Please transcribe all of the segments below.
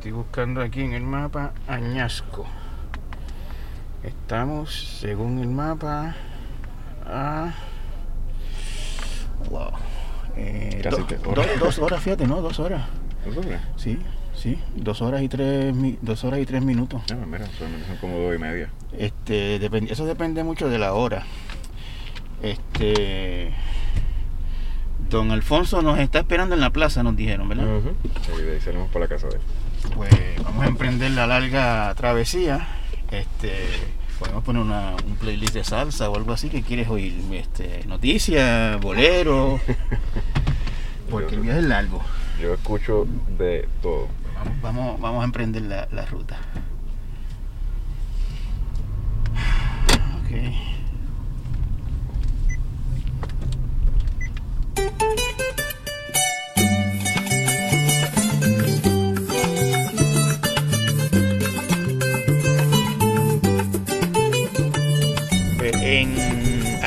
Estoy buscando aquí en el mapa Añasco. Estamos, según el mapa, a. Wow. Eh, Casi do- horas. dos horas, fíjate, ¿no? Dos horas. ¿No sabes? Sí, sí. Dos horas y tres, mi- dos horas y tres minutos. Ah, mira, son como dos y media. Este, depende- eso depende mucho de la hora. Este. Don Alfonso nos está esperando en la plaza, nos dijeron, ¿verdad? Y de ahí salimos para la casa de él. Pues vamos a emprender la larga travesía. Este, podemos poner una, un playlist de salsa o algo así que quieres oír. Este, noticias, bolero. Porque el viaje es largo. Yo escucho de todo. Vamos, vamos, vamos a emprender la, la ruta. Ok.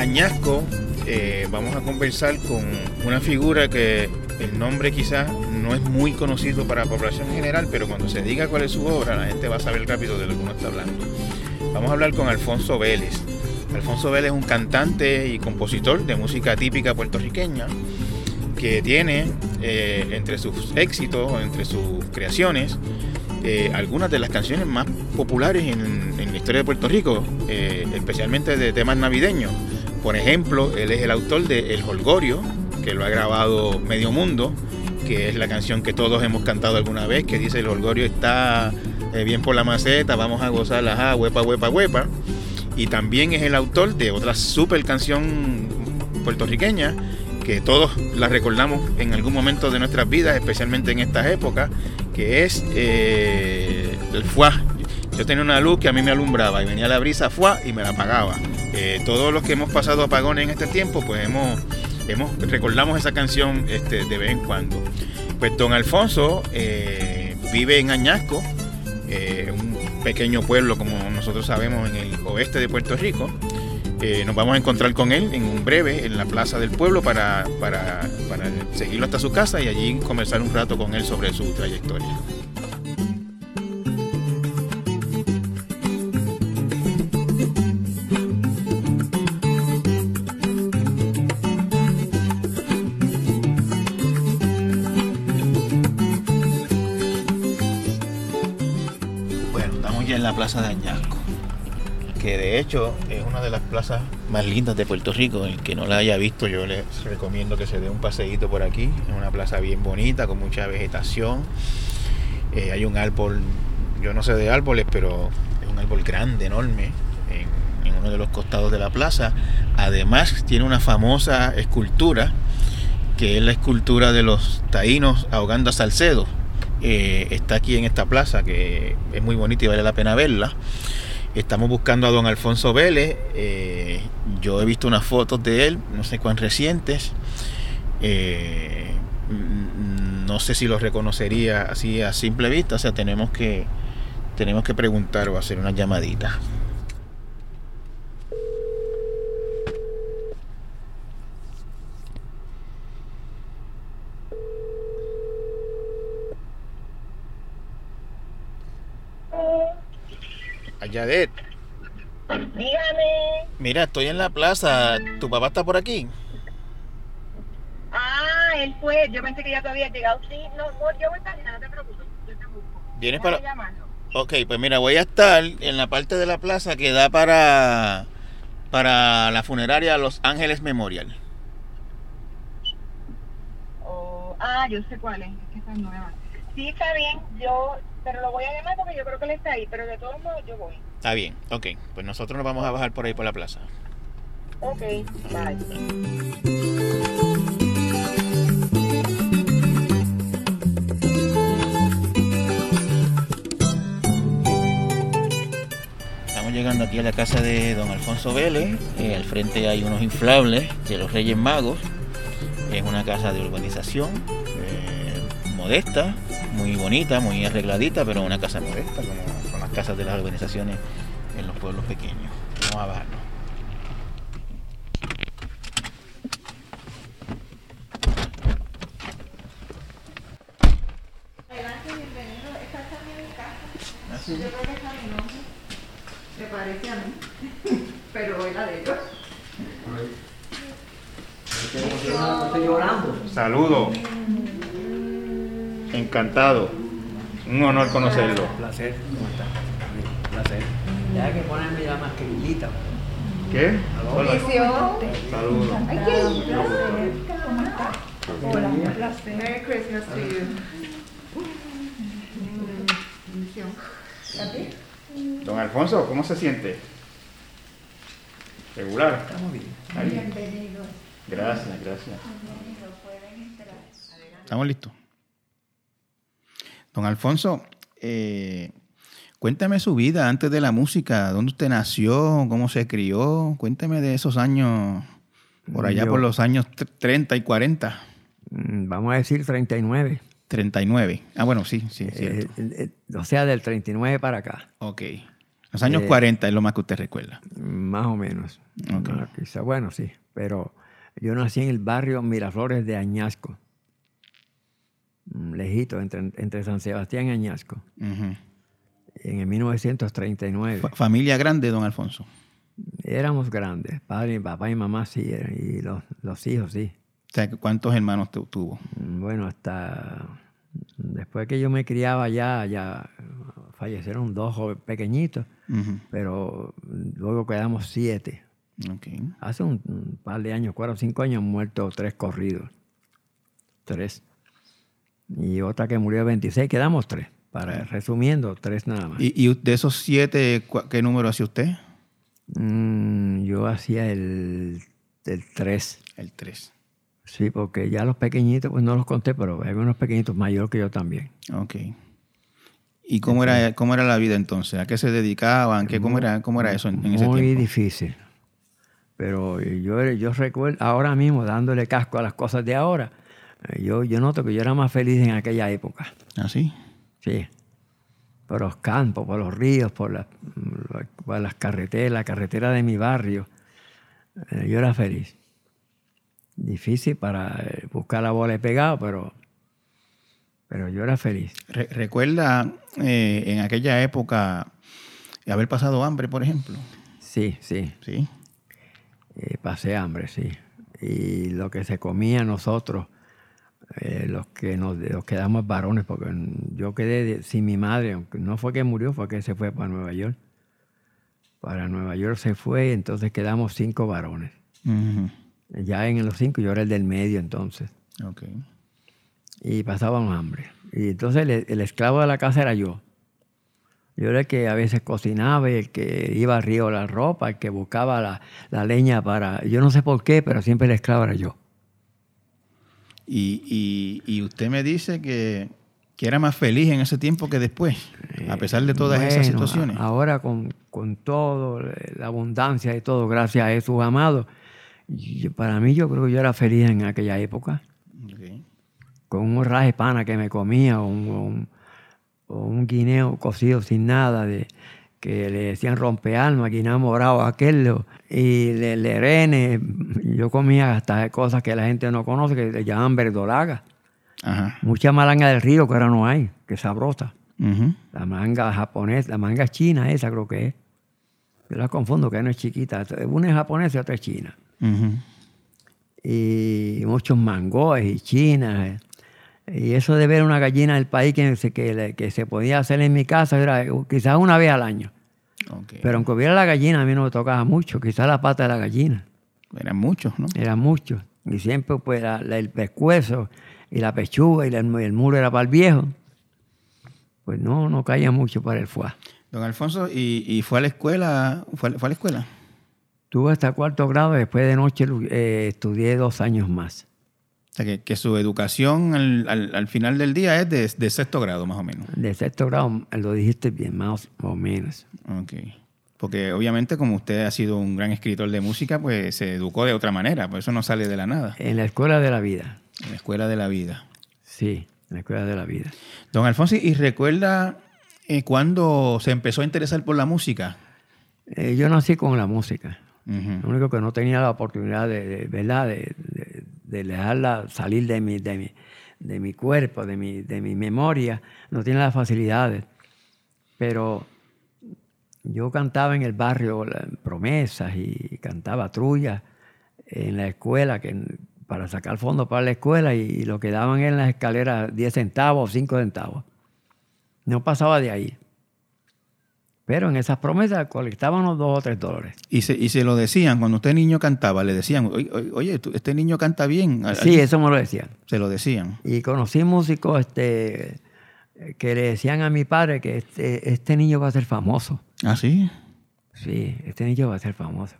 Añasco eh, vamos a conversar con una figura que el nombre quizás no es muy conocido para la población en general, pero cuando se diga cuál es su obra, la gente va a saber rápido de lo que uno está hablando. Vamos a hablar con Alfonso Vélez. Alfonso Vélez es un cantante y compositor de música típica puertorriqueña que tiene eh, entre sus éxitos, entre sus creaciones, eh, algunas de las canciones más populares en, en la historia de Puerto Rico, especialmente de temas navideños. Por ejemplo, él es el autor de El Holgorio, que lo ha grabado Medio Mundo, que es la canción que todos hemos cantado alguna vez, que dice El Holgorio está eh, bien por la maceta, vamos a gozar la huepa, huepa, huepa. Y también es el autor de otra super canción puertorriqueña que todos la recordamos en algún momento de nuestras vidas, especialmente en estas épocas, que es eh, el fuá. Yo tenía una luz que a mí me alumbraba y venía la brisa fuá y me la apagaba. Eh, todos los que hemos pasado apagones en este tiempo, pues hemos, hemos recordamos esa canción este, de vez en cuando. Pues don Alfonso eh, vive en Añasco, eh, un pequeño pueblo como nosotros sabemos en el oeste de Puerto Rico. Nos vamos a encontrar con él en un breve en la plaza del pueblo para, para, para seguirlo hasta su casa y allí conversar un rato con él sobre su trayectoria. Plaza de Añasco, que de hecho es una de las plazas más lindas de Puerto Rico. El que no la haya visto, yo les recomiendo que se dé un paseíto por aquí. Es una plaza bien bonita, con mucha vegetación. Eh, hay un árbol, yo no sé de árboles, pero es un árbol grande, enorme, en, en uno de los costados de la plaza. Además, tiene una famosa escultura, que es la escultura de los taínos ahogando a Salcedo. Eh, está aquí en esta plaza que es muy bonita y vale la pena verla. Estamos buscando a don Alfonso Vélez. eh, yo he visto unas fotos de él, no sé cuán recientes. Eh, no sé si los reconocería así a simple vista. O sea, tenemos que, tenemos que preguntar o hacer una llamadita. Ayadet, Dígame. mira, estoy en la plaza. ¿Tu papá está por aquí? Ah, él fue. Yo pensé que ya te había llegado. Sí, no, no yo voy para allá, no te preocupes. Yo te busco. ¿Vienes para.? llamarlo. Ok, pues mira, voy a estar en la parte de la plaza que da para, para la funeraria Los Ángeles Memorial. Oh, ah, yo sé cuál es. Es que esa es nueva. Sí, está bien. Yo, pero lo voy a llamar porque yo creo que él está ahí. Pero de todos modos, yo voy. Está bien, ok. Pues nosotros nos vamos a bajar por ahí por la plaza. Ok, bye. Estamos llegando aquí a la casa de don Alfonso Vélez. Eh, al frente hay unos inflables de los Reyes Magos. Es una casa de urbanización eh, modesta, muy bonita, muy arregladita, pero una casa modesta, como son las casas de las urbanizaciones en los pueblos pequeños. Vamos a bajarnos. Así. Yo creo que está mi nombre. Me parece a mí. Pero es la de ellos. Estoy llorando. Saludo. Encantado. Un honor conocerlo. Placer, ¿cómo está? Placer. Ya hay que ponerme la mascarillita. ¿Qué? Hola. Bendición. Saludos. Ay, qué placer. ¿Cómo estás? Hola, un placer. Merry Christmas to you. ¿Está? Don Alfonso, ¿cómo se siente? Regular. Estamos bien. Ahí. Bienvenidos. Gracias, gracias. Bienvenidos. Pueden entrar. Estamos listos. Don Alfonso, eh, cuéntame su vida antes de la música. ¿Dónde usted nació? ¿Cómo se crió? Cuénteme de esos años, por allá Yo- por los años tr- 30 y 40. Mm, Vamos a decir 39. 39. Ah, bueno, sí, sí, Eh, cierto. eh, eh, o sea, del 39 para acá. ok. Los años eh, 40 es lo más que usted recuerda. Más o menos. Ok. Ah, quizá, bueno, sí. Pero yo nací en el barrio Miraflores de Añasco. Mm, Lejito, entre, entre San Sebastián y Añasco. En el 1939. Fa- familia grande, don Alfonso. Éramos grandes. Padre, papá y mamá sí. eran, Y los, los hijos sí. O sea, ¿cuántos hermanos tu- tuvo? Mm, Bueno, hasta después que yo me criaba ya, ya fallecieron dos pequeñitos, pero luego quedamos siete. Ok. Hace un, un par de años, cuatro o cinco años, han muerto tres corridos. Tres. Y otra que murió de 26, quedamos tres. Para, resumiendo, tres nada más. ¿Y, y de esos siete, qué número hacía usted? Mm, yo hacía el, el tres. El 3. Sí, porque ya los pequeñitos, pues no los conté, pero hay unos pequeñitos mayores que yo también. Ok. ¿Y cómo era, cómo era la vida entonces? ¿A qué se dedicaban? ¿Qué, cómo, era, ¿Cómo era eso en, en ese Muy tiempo? difícil. Pero yo, yo recuerdo ahora mismo, dándole casco a las cosas de ahora, yo, yo noto que yo era más feliz en aquella época. ¿Ah, sí? Sí. Por los campos, por los ríos, por, las- por las carreteras, la carretera de mi barrio. Eh, yo era feliz. Difícil para eh, buscar la bola de pegado, pero, pero yo era feliz. Re- ¿Recuerda eh, en aquella época haber pasado hambre, por ejemplo? Sí, sí. Sí. Eh, pasé hambre, sí. Y lo que se comía nosotros, eh, los que nos los quedamos varones, porque yo quedé sin mi madre, aunque no fue que murió, fue que se fue para Nueva York. Para Nueva York se fue, entonces quedamos cinco varones. Ya en los cinco yo era el del medio entonces. Ok. Y pasábamos hambre. Y entonces el, el esclavo de la casa era yo. Yo era el que a veces cocinaba, y el que iba al río la ropa, el que buscaba la, la leña para... Yo no sé por qué, pero siempre el esclavo era yo. Y, y- y usted me dice que, que era más feliz en ese tiempo que después, a pesar de todas esas situaciones. Ahora con, con todo, eh, la abundancia y todo, gracias a Jesús amado, yo- para mí yo creo que yo era feliz en aquella época. Con un horraje pana que me comía, o un, o un- o un guineo cocido sin nada, de, que le decían rompealma, guineo morado, aquel, y le, lerene. Yo comía hasta cosas que la gente no conoce, que le llaman verdolaga. Ajá. Mucha malanga del río que ahora no hay, que sabrosa. La manga japonesa, la manga china esa creo que es. Yo la confundo, que no es chiquita. Una es japonesa y otra es china. Y muchos mangoes y chinas. Y eso de ver una gallina del país que se, que, que se podía hacer en mi casa era quizás una vez al año. Pero aunque hubiera la gallina, a mí no me tocaba mucho. Quizás la pata de la gallina. Eran muchos, ¿no? Era mucho. Y siempre pues la- la- el pescuezo y la pechuga y la- el muro era para el viejo. Pues no, no caía mucho para el fuá. Don Alfonso, ¿y, y fue a la escuela? ¿Fue, fue a la escuela? Tuve hasta cuarto grado, después de noche eh, estudié dos años más. O sea, que, que su educación al, al- al final del día es de, de sexto grado, más o menos. De sexto grado, lo dijiste bien, más o menos. Ok. Porque obviamente como usted ha sido un gran escritor de música, pues se educó de otra manera, por eso no sale de la nada, En la escuela de la vida, en la escuela de la vida. sí, en la escuela de la vida. Don Alfonso, ¿y recuerda eh, cuándo se empezó a interesar por la música? Eh, yo nací con la música. Lo único que no tenía la oportunidad de, de- ¿verdad? De, de- de dejarla salir de mi, de mi, de mi cuerpo, de mi, de mi memoria, no tiene las facilidades. Pero yo cantaba en el barrio promesas y cantaba trullas en la escuela que, para sacar fondos para la escuela y, lo que daban en las escaleras 10 centavos o 5 centavos. No pasaba de ahí. Pero en esas promesas colectábamos dos o tres dólares. Y se, y se lo decían, cuando usted niño cantaba, le decían, oye, oye, oye, tú- este niño canta bien. Sí, eso me lo decían. Se lo decían. Y conocí músicos este, que le decían a mi padre que este, este niño va a ser famoso. ¿Ah, sí? Sí, este niño va a ser famoso.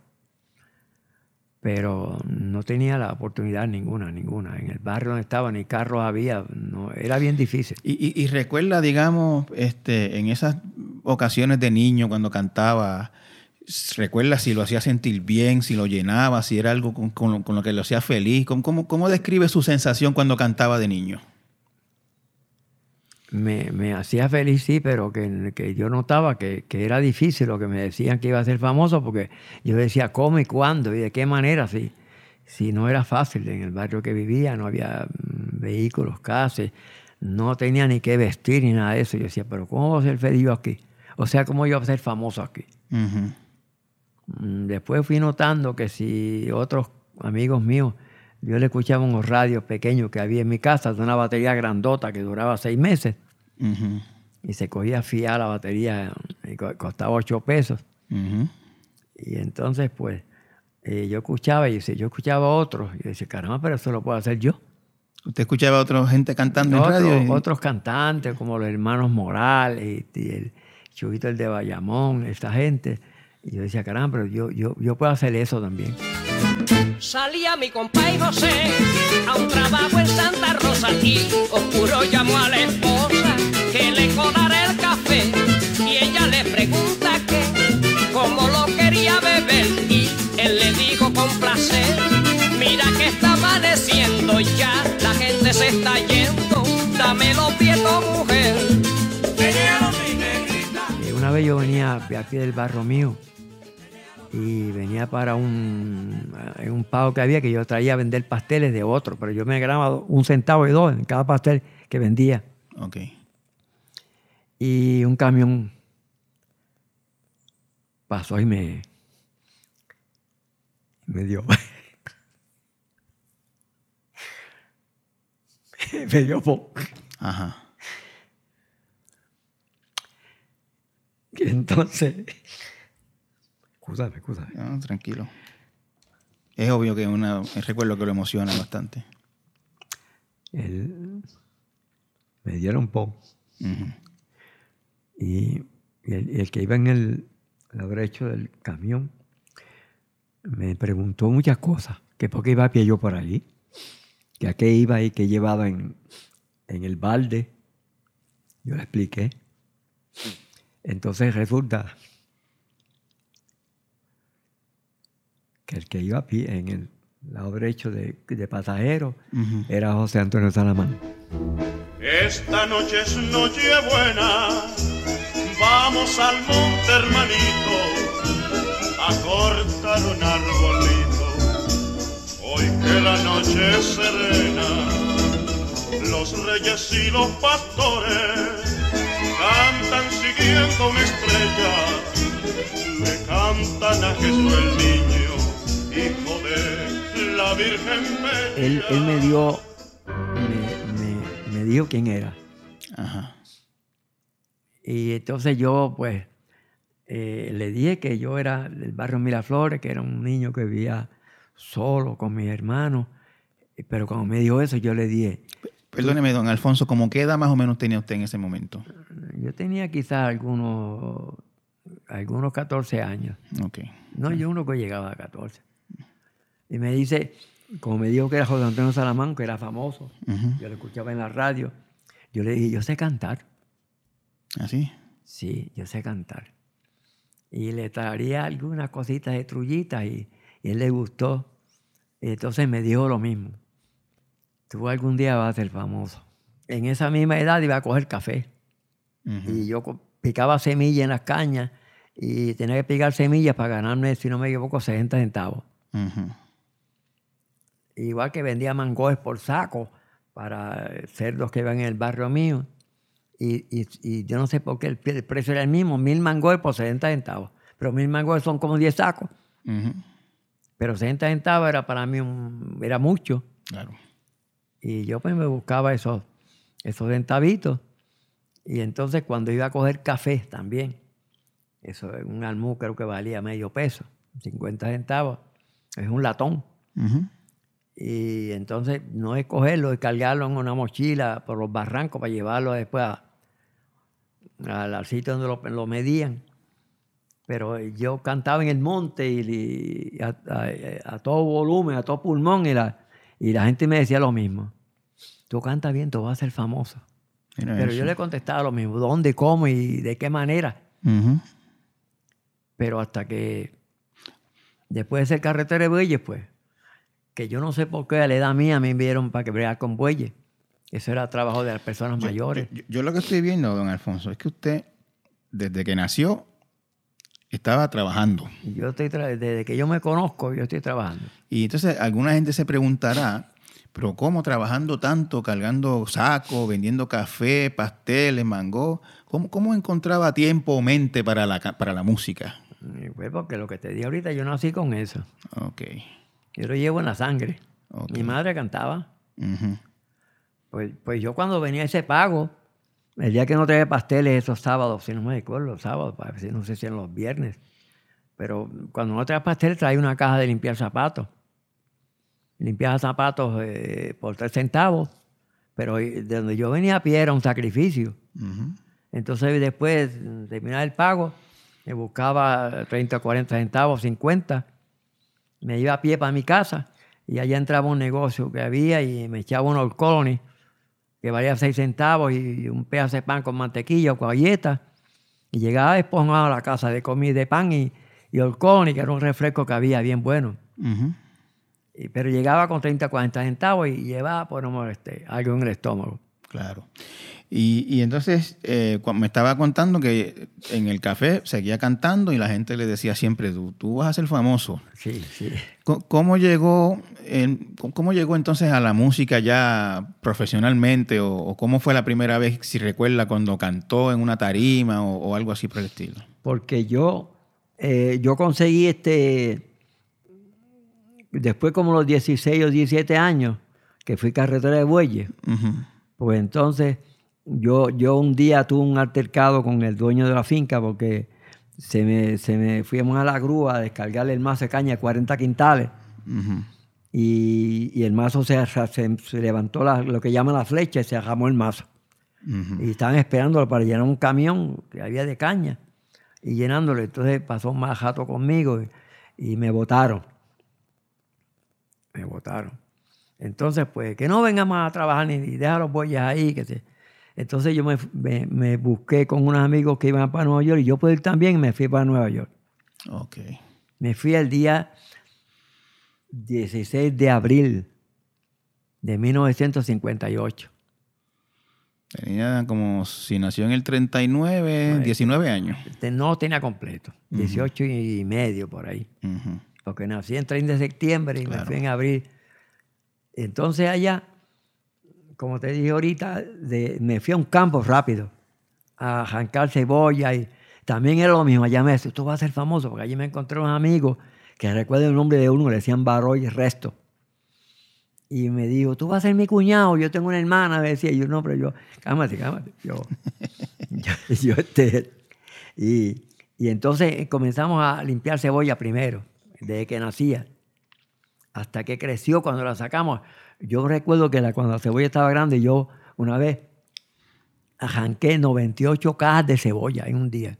Pero no tenía la oportunidad ninguna, ninguna. En el barrio donde estaba ni carros había, no, era bien difícil. Y, y- y recuerda, digamos, este, en esas ocasiones de niño cuando cantaba, recuerda si lo hacía sentir bien, si lo llenaba, si era algo con, con con lo que lo hacía feliz. ¿Cómo, cómo, cómo describe su sensación cuando cantaba de niño? Me, me hacía feliz, sí, pero que, que yo notaba que, que era difícil lo que me decían que iba a ser famoso, porque yo decía cómo y cuándo y de qué manera, si, si no era fácil. En el barrio que vivía no había mm, vehículos, casas, no tenía ni qué vestir ni nada de eso. Yo decía, pero ¿cómo voy a ser feliz yo aquí? O sea, ¿cómo yo voy a ser famoso aquí? Mm, Después fui notando que si otros amigos míos, yo le escuchaba unos radios pequeños que había en mi casa, de una batería grandota que duraba seis meses, Y se cogía fiar la batería y co- costaba ocho pesos. Ujú. Y entonces, pues, eh, yo escuchaba y yo escuchaba a otros, y decía, caramba, pero eso lo puedo hacer yo. ¿Usted escuchaba a otra gente cantando en Otro- radio? y- Otros cantantes, como los hermanos Morales y, y el Chubito el de Bayamón, esta gente. Y yo decía, caramba, pero yo, yo, yo puedo hacer eso también. Salía mi compay José a un trabajo en Santa Rosa y oscuro llamó a la esposa que le colara el café y ella le pregunta que cómo lo quería beber y él le dijo con placer mira que está amaneciendo ya la gente se está yendo dame los pies mujer Eh, Una vez yo venía de aquí del barrio mío y venía para un, en un pago que había que yo traía a vender pasteles de otro, pero yo me ganaba un centavo y dos en cada pastel que vendía. Ok. Y un camión pasó y me, me dio. me dio po. Ajá. Y entonces. Escúchame, escúchame. No, tranquilo. Es obvio que una, recuerdo que lo emociona bastante. Él me dieron po. Ujú. Y, y el, que iba en el lado derecho del camión me preguntó muchas cosas. Que por qué iba a pie yo por ahí. Que a qué iba y qué llevaba en, en el balde. Yo le expliqué. Entonces resulta que el que iba a pie en el lado derecho de, de pasajero Ujú. era José Antonio Salamán. Esta noche es noche buena, vamos al monte hermanito a cortar un arbolito. Hoy que la noche es serena, los reyes y los pastores cantan siguiendo una estrella, le cantan a Jesús el niño, hijo de la Virgen. Él, él me dio, me, me- me dijo quién era. Ajá. Y entonces yo, pues, eh, le dije que yo era del barrio Miraflores, que era un niño que vivía solo con mis hermanos. Pero cuando me dijo eso, yo le dije, Perdóneme, don Alfonso, ¿cómo qué edad más o menos tenía usted en ese momento? yo tenía quizás algunos, algunos 14 años. Ok. No, yo uno que llegaba a 14. Y me dice, como me dijo que era José Antonio Salamán, que era famoso, yo lo escuchaba en la radio, yo le dije, yo sé cantar. ¿Así? Sí, yo sé cantar. Y le traería algunas cositas de trullitas y, y él le gustó. Y entonces me dijo lo mismo. Tú algún día vas a ser famoso. En esa misma edad iba a coger café. Y yo picaba semillas en las cañas y tenía que picar semillas para ganarme, si no me equivoco, 60 centavos. Ujú. Igual que vendía mangoes por saco para cerdos que iban en el barrio mío. y, y- y yo no sé por qué el, el precio era el mismo, mil mangos por 60 centavos. Pero mil mangos son como 10 sacos. Pero 60 centavos era para mí un- era mucho. Claro. Y yo pues me buscaba esos, esos centavitos. Y entonces cuando iba a coger café también, eso es un almú creo que valía medio peso, 50 centavos, es un latón. Y entonces no es cogerlo, es cargarlo en una mochila por los barrancos para llevarlo después a- al, al sitio donde lo, lo medían. Pero yo cantaba en el monte y, y a, a- a todo volumen, a todo pulmón, y la, y la gente me decía lo mismo. Tú cantas bien, tú vas a ser famoso. mira Pero eso. yo le contestaba lo mismo, ¿dónde, cómo y de qué manera? Pero hasta que después de ser carretera de bueyes, pues, que yo no sé por qué a la edad mía me enviaron para que bregar con bueyes. Eso era trabajo de las personas Yo- mayores. Yo, yo lo que estoy viendo, don Alfonso, es que usted, desde que nació, estaba trabajando. Yo estoy tra- desde que yo me conozco, yo estoy trabajando. Y entonces alguna gente se preguntará, pero ¿cómo trabajando tanto, cargando sacos, vendiendo café, pasteles, mango? ¿Cómo, cómo encontraba tiempo o mente para la, para la música? Pues porque lo que te dije ahorita, yo nací con eso. Ok. Yo lo llevo en la sangre. Mi madre cantaba. Pues, pues yo cuando venía ese pago, el día que no traía pasteles esos sábados, si no me acuerdo, los sábados, no sé si eran los viernes, pero cuando no traía pasteles traía una caja de limpiar zapatos. Limpiaba zapatos eh, por tres centavos, pero de donde yo venía a pie era un sacrificio. Entonces después de terminar el pago, me buscaba 30 o 40 centavos, 50, me iba a pie para mi casa y allá entraba un negocio que había y me echaba un Old Colony que valía 6 centavos y un pedazo de pan con mantequilla o con galletas y llegaba esponjado a la casa de comida de pan y, y Old Colony, que era un refresco que había bien bueno. Y- pero llegaba con 30 o 40 centavos y llevaba, pues no me molesté, algo en el estómago. Claro. Y, y entonces eh, me estaba contando que en el café seguía cantando y la gente le decía siempre, tú, tú vas a ser famoso. Sí, sí. ¿Cómo llegó, en- cómo llegó entonces a la música ya profesionalmente? O, o cómo fue la primera vez, si recuerda, cuando cantó en una tarima o, o algo así por el estilo? porque yo, eh, yo conseguí este, después como los 16 o 17 años, que fui carretera de bueyes, Ujú. Pues entonces yo, yo un día tuve un altercado con el dueño de la finca porque se me, se me fuimos a la grúa a descargarle el mazo de caña de 40 quintales y, y el mazo se, se- se levantó la- lo que llaman la flecha y se arramó el mazo. Y estaban esperándolo para llenar un camión que había de caña y llenándolo. Entonces pasó un mal jato conmigo y, y me votaron. Me votaron. Entonces, pues, que no vengan más a trabajar ni, ni deja los bueyes ahí. Que se... Entonces yo me, me- me busqué con unos amigos que iban para Nueva York y yo pude ir también y me fui para Nueva York. Ok. Me fui el día 16 de abril de 1958. Tenía como, si nació en el 39, 19 años. No tenía completo, 18 y medio por ahí. Porque nací en 30 de septiembre y me fui en abril. Entonces allá, como te dije ahorita, de- me fui a un campo rápido a arrancar cebolla y también era lo mismo. Allá me decía, tú vas a ser famoso, porque allí me encontré unos amigos que recuerdo el nombre de uno, le decían Baroy Resto. Y me dijo, tú vas a ser mi cuñado, yo tengo una hermana, me decía, y yo no, pero yo, cálmate, cálmate. Yo, yo, yo, este, y, y entonces comenzamos a limpiar cebolla primero, desde que nacía, hasta que creció cuando la sacamos. Yo recuerdo que la, cuando la cebolla estaba grande, yo una vez arranqué 98 cajas de cebolla en un día.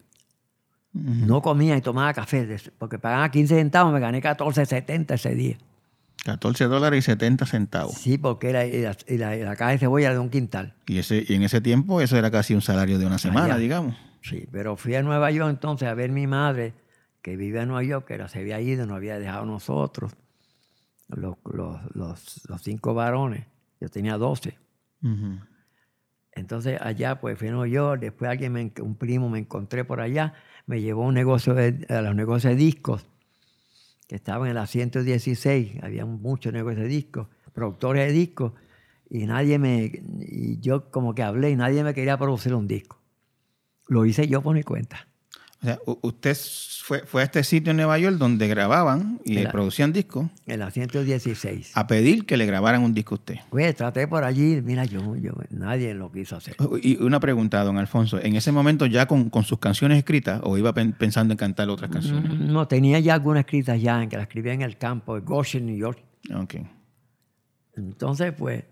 No comía y tomaba café, porque pagaba 15 centavos, me gané 14.70 ese día. 14 dólares y 70 centavos. Sí, porque era, y la, y la- y la caja de cebolla era de un quintal. Y, ese, y en ese tiempo eso era casi un salario de una semana, Allá. digamos. Sí, pero fui a Nueva York entonces a ver mi madre, que vivía en Nueva York, que era, se había ido, nos había dejado nosotros, los, los, los- los cinco varones. Yo tenía 12. Ujú. Entonces allá pues fui York, después alguien, me un primo me encontré por allá, me llevó a un negocio de, a los negocios de discos, que estaban en la 116, había muchos negocios de discos, productores de discos, y nadie me, y yo como que hablé y nadie me quería producir un disco. Lo hice yo por mi cuenta. O sea, usted fue, fue a este sitio en Nueva York donde grababan y producían discos En la 116. a pedir que le grabaran un disco a usted. Pues traté por allí, mira, yo, yo nadie lo quiso hacer. Y una pregunta, don Alfonso. ¿En ese momento ya con, con sus canciones escritas o iba pen- pensando en cantar otras canciones? Mm, No, tenía ya algunas escritas ya, en que las escribía en el campo de Goshen, New York. Ok. Entonces, pues,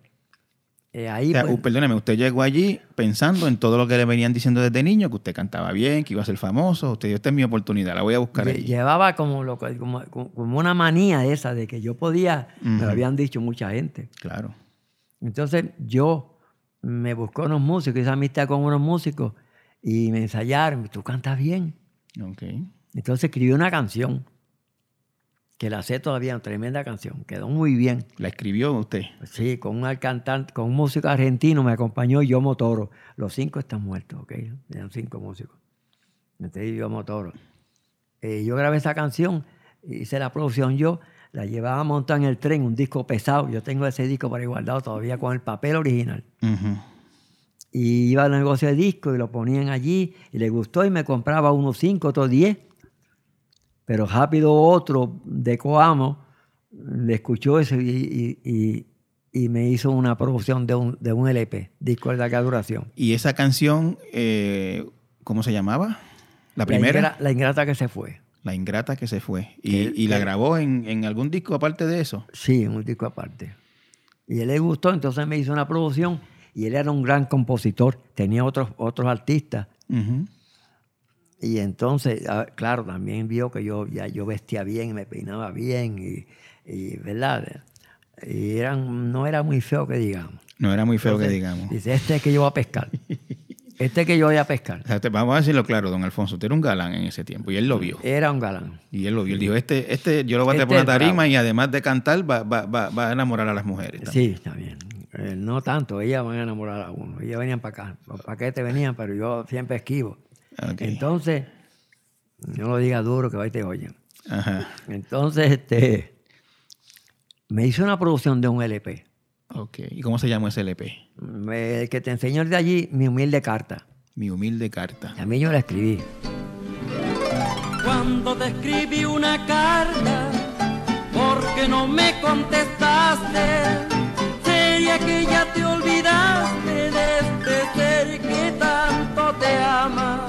eh, ahí... O sea, pues, perdóneme, usted llegó allí pensando en todo lo que le venían diciendo desde niño, que usted cantaba bien, que iba a ser famoso. Usted dijo, esta es mi oportunidad, la voy a buscar lle- allí. llevaba como, lo, como, como una manía esa de que yo podía, me Ujú. lo habían dicho mucha gente. Claro. Entonces yo me buscó unos músicos, hice amistad con unos músicos y me ensayaron, tú cantas bien. Ok. Entonces escribí una canción, que la sé todavía, una tremenda canción, quedó muy bien. La escribió usted. Sí, con un cantante, con un músico argentino me acompañó Yo Motoro. Los cinco están muertos, ¿ok? Eran cinco músicos. Entonces Yo Motoro. Eh, yo grabé esa canción, hice la producción yo, la llevaba montada en el tren, un disco pesado. Yo tengo ese disco para guardado todavía con el papel original. Y iba al negocio de disco y lo ponían allí y le gustó y me compraba unos cinco, otros diez. Pero rápido otro de Coamo le escuchó eso y, y- y- y me hizo una producción de un, de un LP, disco de larga duración. Y esa canción, eh, ¿cómo se llamaba? La primera. ingra- la ingrata que se fue. La ingrata que se fue. Y, Que- la que- grabó en, en algún disco aparte de eso. Sí, un disco aparte. Y él le gustó, entonces me hizo una producción y él era un gran compositor, tenía otros, otros artistas. Y entonces, ah, claro, también vio que yo ya yo vestía bien me peinaba bien y, y, ¿verdad? Y eran, no era muy feo que digamos. No era muy feo que digamos. Dice, este es que yo voy a pescar. Este es que yo voy a pescar. O sea, te- vamos a decirlo claro, don Alfonso. Usted era un galán en ese tiempo y él lo vio. Era un galán. Y él lo vio. Él dijo, este, este yo lo voy a Este por una tarima y además de cantar va, va- va- va a enamorar a las mujeres. también". Sí, está bien. Eh, no tanto, ellas van a enamorar a uno. Ellas venían para acá. Los paquetes venían, pero yo siempre esquivo. Entonces, no lo diga duro que va y te oyen. Ajá. Entonces, este, me hizo una producción de un LP. Ok. ¿Y cómo se llamó ese LP? Me- el que te enseñó de allí, mi humilde carta. Mi humilde carta. A mí yo la escribí. Cuando te escribí una carta, porque no me contestaste, sería que ya te olvidaste de este ser tanto te ama,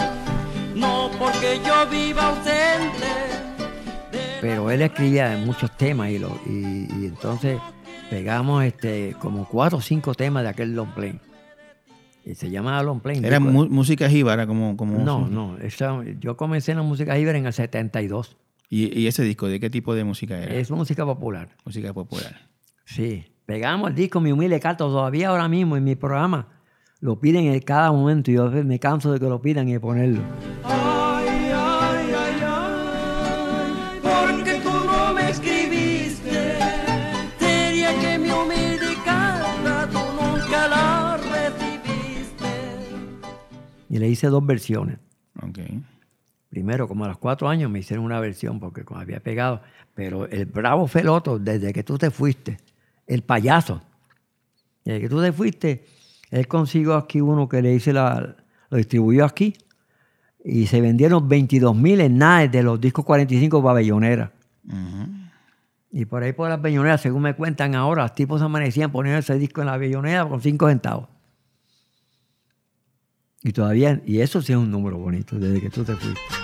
no porque yo viva ausente. Pero él escribía muchos temas y, lo, y, y entonces pegamos este, como cuatro o cinco temas de aquel long play. Y se llamaba long play. Era mu- música jíbara como... como No, no. esa- yo comencé en la música libre en el 72. ¿Y, y ese disco de qué tipo de música era? Es música popular. Música popular. Sí. Pegamos el disco Mi Humilde Carta. Todavía ahora mismo en mi programa lo piden en cada momento. Y yo me canso de que lo pidan y de ponerlo. Ay, ay, ay, ay, porque tú no me escribiste. Sería que mi humilde carta tú nunca la recibiste. Y le hice dos versiones. Ok. Primero, como a los cuatro años, me hicieron una versión porque como había pegado. Pero el bravo fue el otro, desde que tú te fuiste. El payaso. Desde que tú te fuiste, él consiguió aquí uno que le hice la. Lo distribuyó aquí. Y se vendieron 22 mil en nada de los discos 45 para Bellonera. Y por ahí por las belloneras, según me cuentan ahora, los tipos amanecían poniendo ese disco en la bellonera con cinco centavos. Y todavía, y eso sí es un número bonito, desde que tú te fuiste.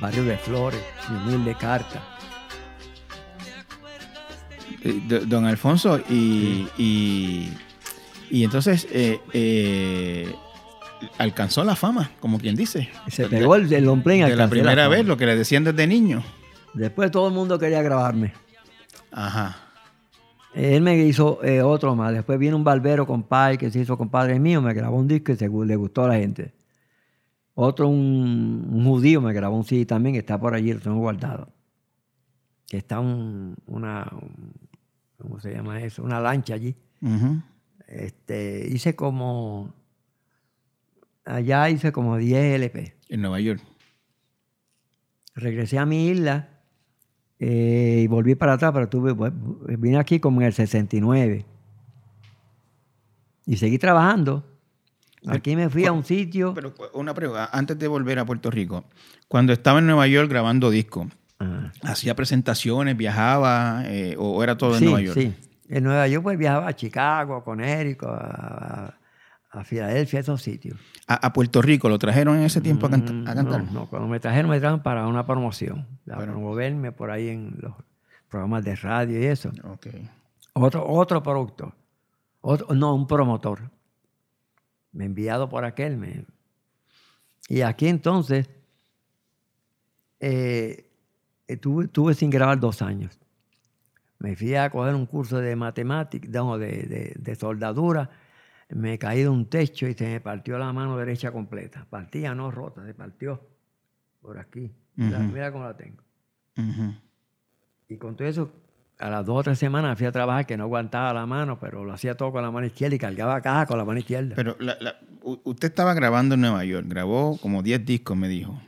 Barrio de Flores, mi humilde carta. Eh, do- Don Alfonso, y, y, y entonces eh, eh, alcanzó la fama, como quien dice. Se pegó el, el play, de la primera vez, lo que le decían desde niño. Después todo el mundo quería grabarme. Ajá. Él me hizo eh, otro más. Después vino un barbero compadre que se hizo compadre mío, me grabó un disco y se, le gustó a la gente. Otro, un, un judío, me grabó un CD también, que está por allí, lo tengo guardado. que está un- una, un- ¿cómo se llama eso? Una lancha allí. Este, hice como, allá hice como 10 LP. En Nueva York. Regresé a mi isla eh, y volví para atrás, pero tuve, vine aquí como en el 69. Y seguí trabajando. Aquí me fui a un sitio. Pero una pregunta, antes de volver a Puerto Rico, cuando estaba en Nueva York grabando disco, Ajá. ¿hacía presentaciones, viajaba eh, o era todo en sí, Nueva York? Sí, en Nueva York pues viajaba a Chicago, a Connecticut, a, a Filadelfia, esos sitios. A, a Puerto Rico lo trajeron en ese tiempo a, canta- Mm, a cantar. No, no, cuando me trajeron, me trajeron para una promoción, para Bueno. promoverme por ahí en los programas de radio y eso. Ok. Otro, otro producto, otro, no, un promotor. Me enviado por aquel. Me... Y aquí entonces eh, estuve, estuve sin grabar dos años. Me fui a coger un curso de matemáticas, no, de, de- de soldadura. Me caí de un techo y se me partió la mano derecha completa. Partía, no rota, se partió por aquí. Mira, cómo la tengo. Y con todo eso, a las dos o tres semanas fui a trabajar que no aguantaba la mano, pero lo hacía todo con la mano izquierda y cargaba caja con la mano izquierda. Pero la- usted estaba grabando en Nueva York, grabó como 10 discos, me dijo.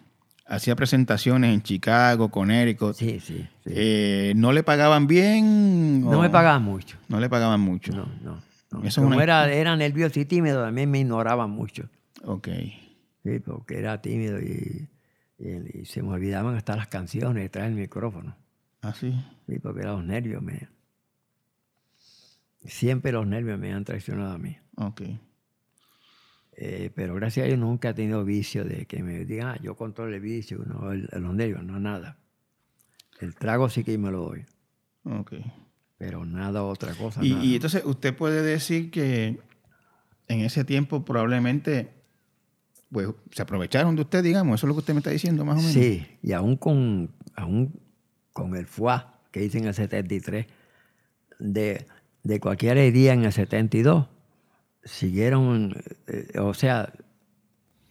Hacía presentaciones en Chicago, Connecticut. sí, sí. sí. Eh, ¿No le pagaban bien? no me pagaban mucho. No le pagaban mucho. No, no. no. Eso es Como una- era, era nervioso y tímido, también me ignoraban mucho. Ok. Sí, porque era tímido y, y- y se me olvidaban hasta las canciones detrás del micrófono. Así. Sí, porque los nervios. Me, siempre los nervios me han traicionado a mí. Ok. Eh, pero gracias a Dios nunca he tenido vicio de que me digan, ah, yo controlo el vicio, no, el- los nervios, no nada. El trago sí que me lo doy, Ok. pero nada otra cosa. Y, nada. y entonces usted puede decir que en ese tiempo probablemente pues, se aprovecharon de usted, digamos. Eso es lo que usted me está diciendo, más o menos. Sí, y aún con, aún con el FUA que hice en el 73, de, de cualquier herida en el 72, siguieron, eh, o sea,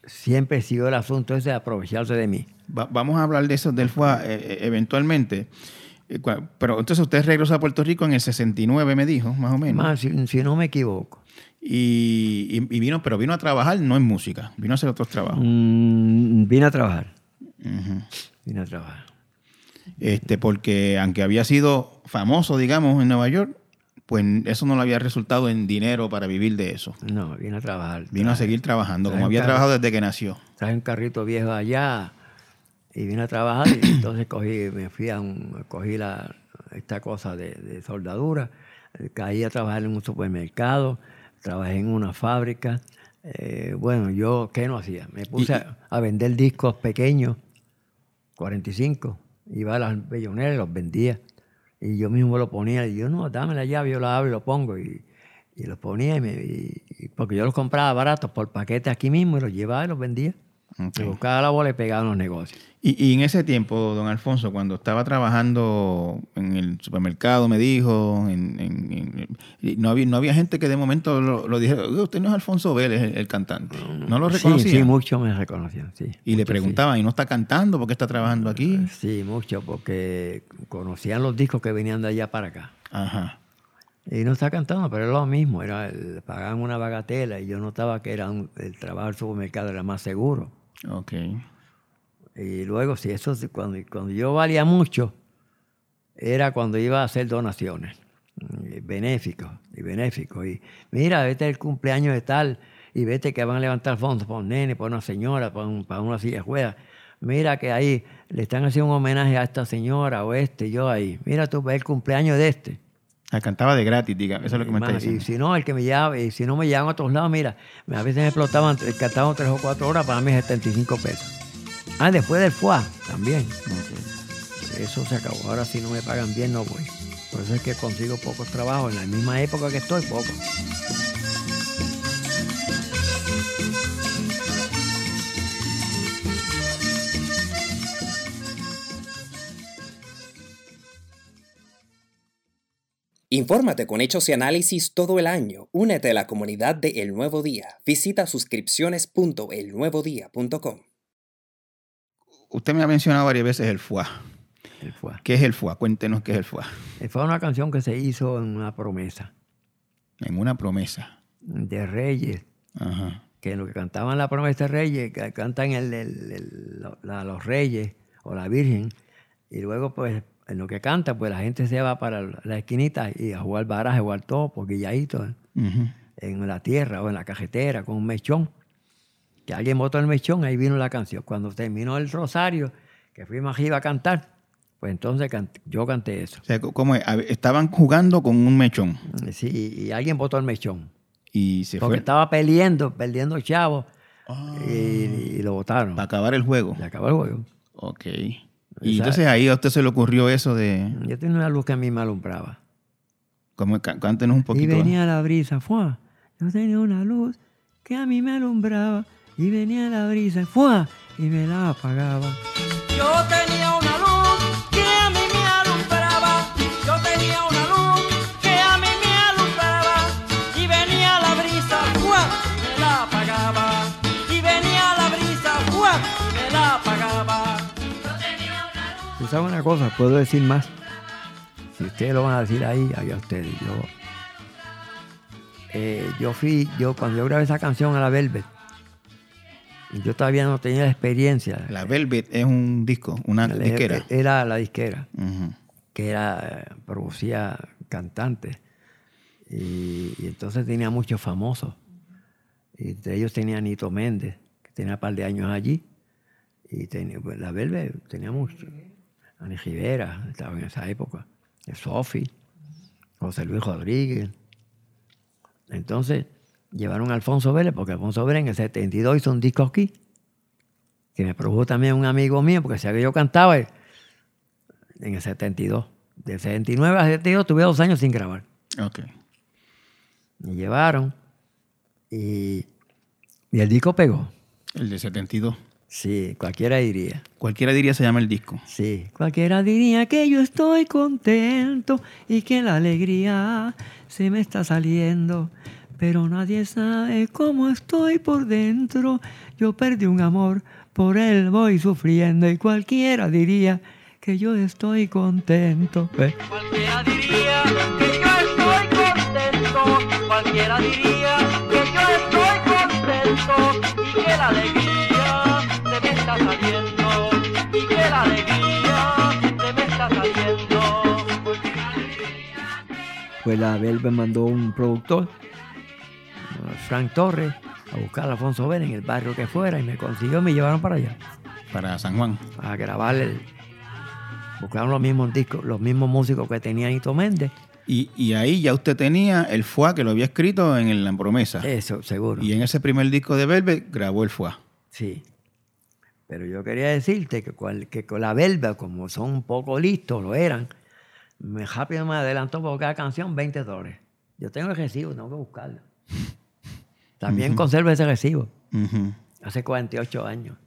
siempre siguió el asunto ese de aprovecharse de mí. Va- vamos a hablar de eso del FUA eh, eh, eventualmente. Pero entonces usted regresó a Puerto Rico en el 69, me dijo, más o menos. Más, si, si no me equivoco. Y, y- vino, pero vino a trabajar, no en música, vino a hacer otros trabajos. Mm, vine a trabajar, Ujú. vine a trabajar. Este, porque aunque había sido famoso, digamos, en Nueva York, pues eso no le había resultado en dinero para vivir de eso. No, vine a trabajar. Vino a seguir trabajando, como había trabajado desde que nació. traje un carrito viejo allá y vine a trabajar y entonces cogí, me fui a un, cogí la, esta cosa de, de soldadura, caí a trabajar en un supermercado, trabajé en una fábrica. eh, bueno, yo, ¿qué no hacía? Me puse a, a vender discos pequeños, 45, iba a las belloneras y los vendía. Y yo mismo lo ponía, y yo, no, dame la llave, yo la abro y lo pongo. Y, y los ponía, y me- y- porque yo los compraba baratos por paquete aquí mismo y los llevaba y los vendía. Buscaba la bola y pegaba en los negocios. Y, y en ese tiempo, don Alfonso, cuando estaba trabajando en el supermercado, me dijo, en- en- no, había, no había gente que de momento lo, lo dijera, "Oiga, usted no es Alfonso Vélez, el, el cantante. No lo Sí, reconocía. Sí, muchos me reconocían, sí. y le sí. preguntaban, ¿y no está cantando? ¿Por qué está trabajando aquí? Sí, mucho, porque conocían los discos que venían de allá para acá. Ajá. Y no está cantando, pero es lo mismo. Era pagaban una bagatela y yo notaba que era un- el trabajo del supermercado era más seguro. Ok. Y luego, si eso, cuando, cuando yo valía mucho, era cuando iba a hacer donaciones, mm, benéficos y benéficos. Y mira, vete el cumpleaños de tal, y vete que van a levantar fondos para un nene, para una señora, para, un- para una silla ruedas. Mira que ahí le están haciendo un homenaje a esta señora o este, yo ahí. Mira tú, ve el cumpleaños de este. Ah, cantaba de gratis, diga. Eso es lo que me está Más, y diciendo. si no, el que me lleva, y si no me llevan a otros lados, mira, a veces me explotaban, cantaban tres o cuatro horas, para mí 75 pesos. Ah, después del FUA también. Eso se acabó. Ahora si no me pagan bien, no voy. Por eso es que consigo pocos trabajos. En la misma época que estoy, poco. Infórmate con hechos y análisis todo el año. Únete a la comunidad de El Nuevo Día. Visita suscripciones.elnuevodía.com. Usted me ha mencionado varias veces el FUA. El fue. ¿Qué es el FUA? Cuéntenos qué es el FUA. Fue una canción que se hizo en una promesa En una promesa. de Reyes, Ajá. que lo que cantaban la promesa de Reyes, que cantan el, el- el- la- los Reyes o la Virgen, y luego pues en lo que canta, pues la gente se va para la esquinita y a jugar baraja, a jugar topo, guilladito, ¿eh? En la tierra o en la cajetera con un mechón. Que alguien botó el mechón, ahí vino la canción. Cuando terminó el rosario, que fuimos arriba a cantar, pues entonces yo canté eso. O sea, ¿cómo es? Estaban jugando con un mechón Sí, y alguien botó el mechón. y se Porque fue estaba peleando, perdiendo chavos, Ah. y, y lo botaron. para acabar el juego. Y acabó el juego. Ok. Y entonces ahí a usted se le ocurrió eso de... Yo tenía una luz que a mí me alumbraba. Como, cá- cántenos un Y poquito. venía la brisa, ¡fue! Yo tenía una luz que a mí me alumbraba. Y venía la brisa, ¡fue! Y me la apagaba. Yo tenía ¿Tú sabes una cosa? Puedo decir más. Si ustedes lo van a decir ahí, allá ustedes. Yo, eh, yo fui, yo cuando yo grabé esa canción a la Velvet, yo todavía no tenía la experiencia. La Velvet es un disco, una disquera. Era la disquera, que era, producía cantantes. Y, y entonces tenía muchos famosos. Y entre ellos tenía Nito Méndez, que tenía un par de años allí. Y tenía, pues, la Velvet tenía mucho. Ani Rivera estaba en esa época. Sofi, José Luis Rodríguez. Entonces llevaron a Alfonso Vélez, porque Alfonso Vélez en el 72 hizo un disco aquí, que me produjo también un amigo mío, porque sabía que yo cantaba en el 72. Del 79 al 72 tuve dos años sin grabar. Ok. Me llevaron y, y el disco pegó. El de 72. Sí, cualquiera diría. Cualquiera diría se llama el disco. Sí, cualquiera diría que yo estoy contento y que la alegría se me está saliendo. Pero nadie sabe cómo estoy por dentro. Yo perdí un amor, por él voy sufriendo y cualquiera diría que yo estoy contento. ¿Ves? Cualquiera diría que yo estoy contento. Cualquiera diría que yo estoy contento. Y que la alegría está saliendo. Y que la alegría se me está saliendo. Pues la Velvet mandó un productor, Frank Torres, a buscar a Alfonso Vélez en el barrio que fuera y me consiguió, me llevaron para allá. Para San Juan. a grabar el. Buscaron los mismos discos, los mismos músicos que tenía Nito Méndez. Y, y ahí ya usted tenía el FUA que lo había escrito en el- la promesa. Eso, seguro. Y en ese primer disco de Velvet grabó el FUA. Sí. Pero yo quería decirte que, cual- que con la Velva, como son un poco listos, lo eran, me rápido me adelantó por cada canción 20 dólares. Yo tengo el recibo, tengo que buscarlo. También conservo ese recibo, hace 48 años.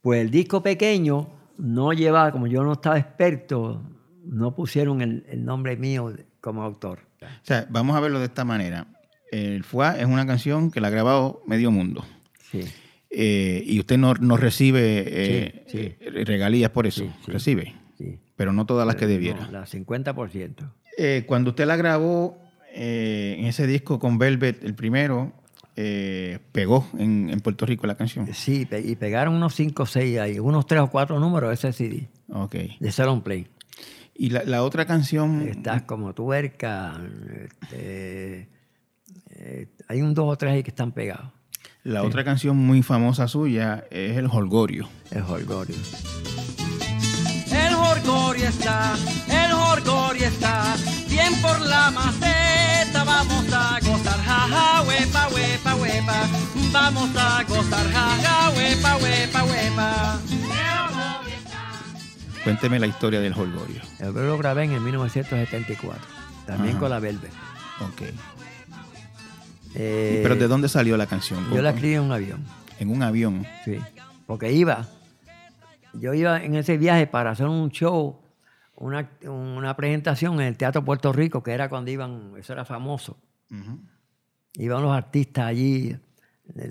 Pues el disco pequeño no llevaba, como yo no estaba experto, no pusieron el, el nombre mío como autor. O sea, vamos a verlo de esta manera. El FUA es una canción que la ha grabado medio mundo. Sí. Eh, y usted no, no recibe eh, Sí, sí. eh, regalías por eso. Sí. Recibe, pero no todas las que debiera. No, la 50%. Eh, cuando usted la grabó en ese disco con Velvet, el primero, eh, pegó en, en Puerto Rico la canción. Sí, y pegaron unos 5 o 6 ahí, unos 3 o 4 números de ese CD, Ok. de Salon Play. Y la, la otra canción, Estás como tuerca, este, eh, hay un 2 o 3 ahí que están pegados. La otra canción muy famosa suya es El Holgorio. El Holgorio. El jorgorio está, el jorgorio está, bien por la maceta, vamos a gozar, jaja, huepa, huepa, huepa, vamos a gozar, jaja, huepa, huepa, huepa. Cuénteme la historia del Holgorio. El Holgorio lo grabé en el 1974, también Ajá. con la Velvet. Ok. Eh, Pero ¿de dónde salió la canción? Yo la escribí en un avión. En un avión. Sí, porque iba, yo iba en ese viaje para hacer un show, una, una presentación en el Teatro Puerto Rico, que era cuando iban, eso era famoso. Ujú. Iban los artistas allí.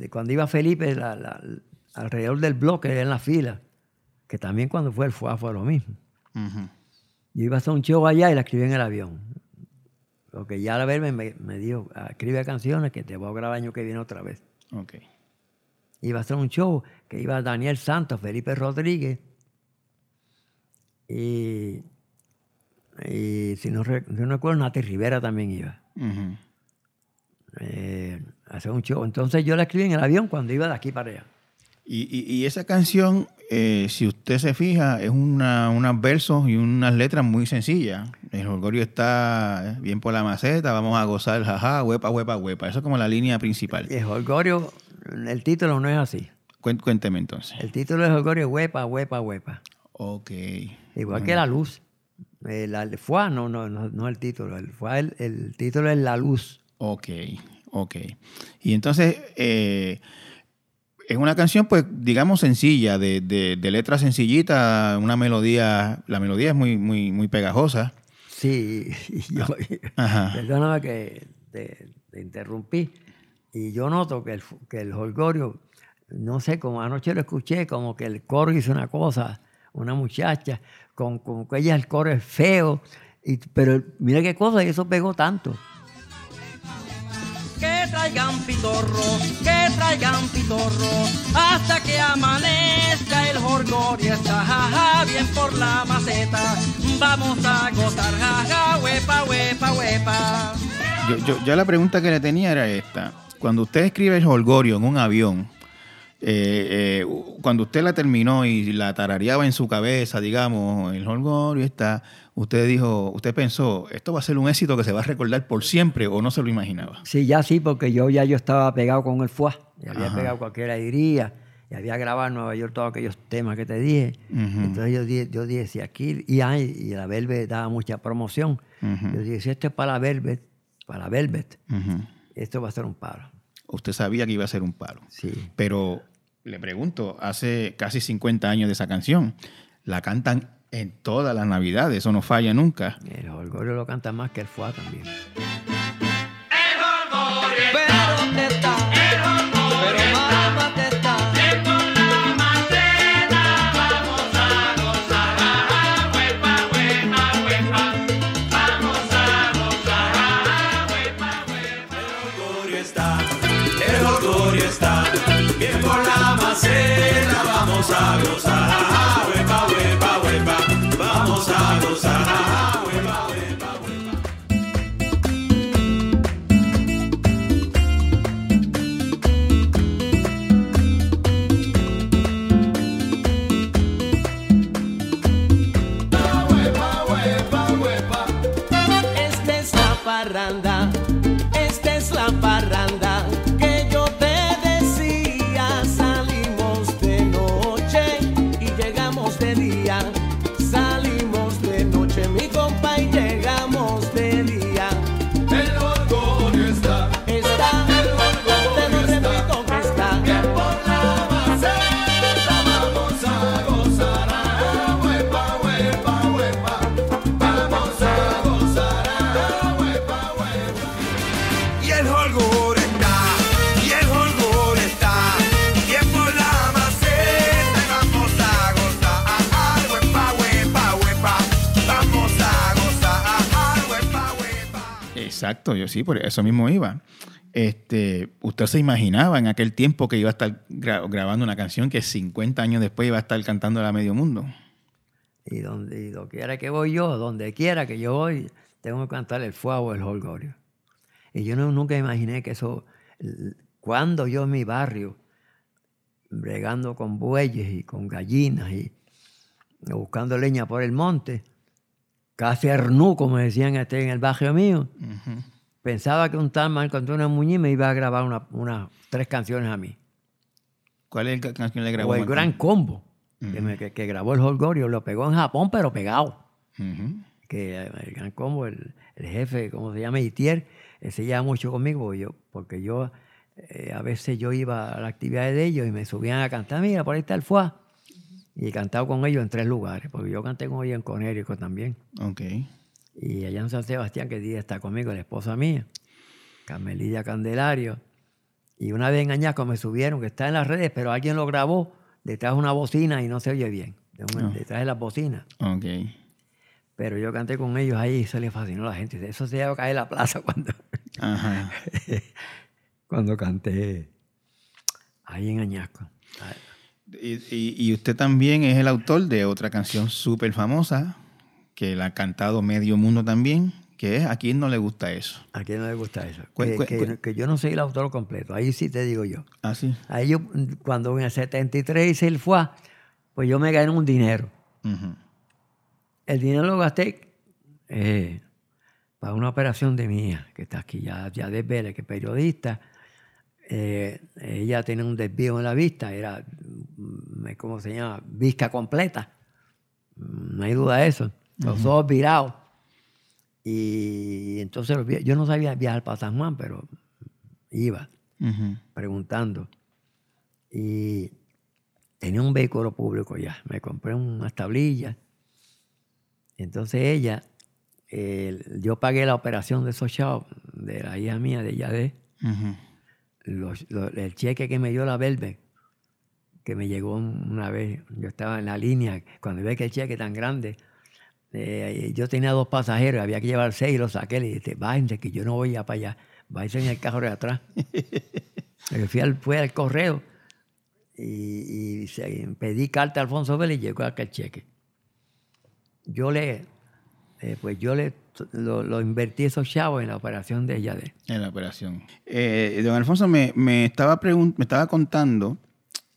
Cuando iba Felipe, la- la- alrededor del bloque, en la fila. que también cuando fue el FUA fue lo mismo. Ujú. Yo iba a hacer un show allá y la escribí en el avión. Porque ya la verme me, me dijo, "Ah, escribe canciones que te voy a grabar el año que viene otra vez. Ok. Iba a hacer un show que iba Daniel Santos, Felipe Rodríguez y, y si no, re- si no recuerdo, Nati Rivera también iba. Eh, a hacer un show. Entonces yo la escribí en el avión cuando iba de aquí para allá. Y, y- y esa canción, eh, si usted se fija, es una, unos versos y unas letras muy sencillas. El orgullo está bien por la maceta, vamos a gozar, jaja, huepa, huepa, huepa. Eso es como la línea principal. El Holgorio, el título no es así. Cuénteme entonces. El título es Holgorio huepa, huepa, huepa. Ok. Igual que la luz. Eh, el FUA no, no, no, no el título. El FUA, el, el título es La Luz. Ok, ok. Y entonces, eh, es una canción, pues, digamos, sencilla, de, de, de letra sencillita, una melodía, la melodía es muy, muy, muy pegajosa. Sí, yo, Ajá. perdóname que te, te interrumpí. Y yo noto que el, que el Holgorio, no sé, como anoche lo escuché, como que el coro hizo una cosa, una muchacha, con, con que ella el coro es feo. Y, pero mira qué cosa, y eso pegó tanto. Que traigan pitorro, que traigan pitorro, hasta que amanezca el jorgor está bien por la maceta. Vamos a gozar jaja, huepa, huepa, huepa. Yo, yo- ya la pregunta que le tenía era esta. Cuando usted escribe el holgorio en un avión, eh, eh, cuando usted la terminó y la tarareaba en su cabeza, digamos, el holgorio está, usted dijo, usted pensó, esto va a ser un éxito que se va a recordar por siempre o no se lo imaginaba. Sí, ya sí, porque yo ya yo estaba pegado con el FUA. Y había Ajá. pegado cualquiera diría. Y había grabado en Nueva York todos aquellos temas que te dije. Entonces yo dije, yo dije, si aquí, y, ay, y la Velvet daba mucha promoción. Yo dije, si esto es para la Velvet, para la Velvet, esto va a ser un paro. Usted sabía que iba a ser un palo. Sí. Pero le pregunto, hace casi 50 años de esa canción, la cantan en todas las navidades, eso no falla nunca. El Holgorio lo canta más que el FUA también. Vamos a gozar, ajá, huepa, huepa, huepa, vamos a gozar, Exacto, yo sí, por eso mismo iba. Este, ¿Usted se imaginaba en aquel tiempo que iba a estar gra- grabando una canción que 50 años después iba a estar cantándola a medio mundo? Y donde y quiera que voy yo, donde quiera que yo voy, tengo que cantar el FUA o el Holgorio. Y yo no- nunca imaginé que eso, cuando yo en mi barrio, bregando con bueyes y con gallinas y buscando leña por el monte, casi hernú, como decían este en el barrio mío, pensaba que un tal Marco Antonio Muñiz me iba a grabar una, una- tres canciones a mí. ¿Cuál es la canción que le grabó? O el Marco? Gran Combo, que, me- que- que grabó el Holgorio, lo pegó en Japón, pero pegado Ujú. que eh, el gran combo, el, el jefe, ¿cómo se llama? Itier, se lleva mucho conmigo porque yo, porque yo eh, a veces yo iba a la actividad de ellos y me subían a cantar, mira, por ahí está el FUA. Y he cantado con ellos en tres lugares, porque yo canté con ellos en Conérico también. Ok. Y allá en San Sebastián, que día está conmigo, la esposa mía, Carmelilla Candelario. Y una vez en Añasco me subieron, que está en las redes, pero alguien lo grabó detrás de una bocina y no se oye bien. Ah. detrás de las bocinas. Ok. Pero yo canté con ellos ahí y eso le fascinó a la gente. Eso se iba a caer la plaza cuando, Ajá. cuando canté ahí en Añasco. Y, y- y usted también es el autor de otra canción súper famosa, que la ha cantado medio mundo también, que es ¿A quién no le gusta eso? ¿A quién no le gusta eso? Que, que- yo no soy el autor completo. Ahí sí te digo yo. Ah, sí. Ahí yo, cuando en el 73 hice el FUA, pues yo me gané un dinero. El dinero lo gasté eh, para una operación de hija, que está aquí ya, ya que es periodista. Eh, ella tenía un desvío en la vista, era, mm, ¿cómo se llama? Vista completa. Mm, No hay duda de eso. Los ojos virados. Y entonces yo no sabía viajar para San Juan, pero iba preguntando. Y tenía un vehículo público ya. Me compré unas tablillas. Entonces ella, eh, yo pagué la operación de esos chavos, de la hija mía, de Yadé. Ujú. Los- los- el cheque que me dio la Velvet, que me llegó una vez, yo estaba en la línea, cuando ve que el cheque tan grande, eh, yo tenía dos pasajeros, había que llevar seis, y los saqué, le dije, váyanse, que yo no voy ya para allá, váyanse en el carro de atrás. Fui al, fui al correo y, y pedí carta a Alfonso Vélez y llegó aquel cheque. Yo le, eh, pues yo le lo, lo invertí esos chavos en la operación de Yadé. En la operación. Eh, don Alfonso me, me estaba me estaba contando,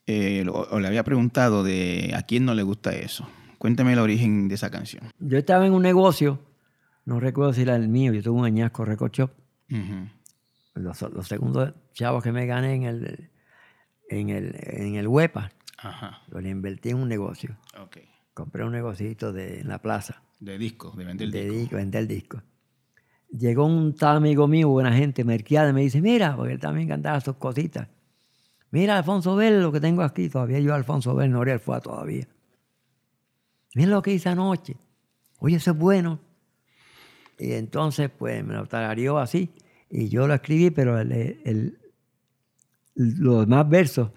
eh, o, o le había preguntado de a quién no le gusta eso. Cuénteme el origen de esa canción. Yo estaba en un negocio, no recuerdo si era el mío, yo tuve un añasco record shop. Los, los segundos chavos que me gané en el, en el, en el huepa, Ajá. los invertí en un negocio. Ok. Compré un negocito de, en la plaza De disco, de vender de disco. disco, vender discos. Llegó un tal amigo mío, buena gente, Merquiade, me dice, mira, porque él también cantaba sus cositas. Mira, Alfonso Bell, lo que tengo aquí. Todavía yo, Alfonso Bell, Noriel fue todavía. Mira lo que hice anoche. Oye, eso es bueno. Y entonces, pues, me lo tarareó así. Y yo lo escribí, pero el- el- los demás versos,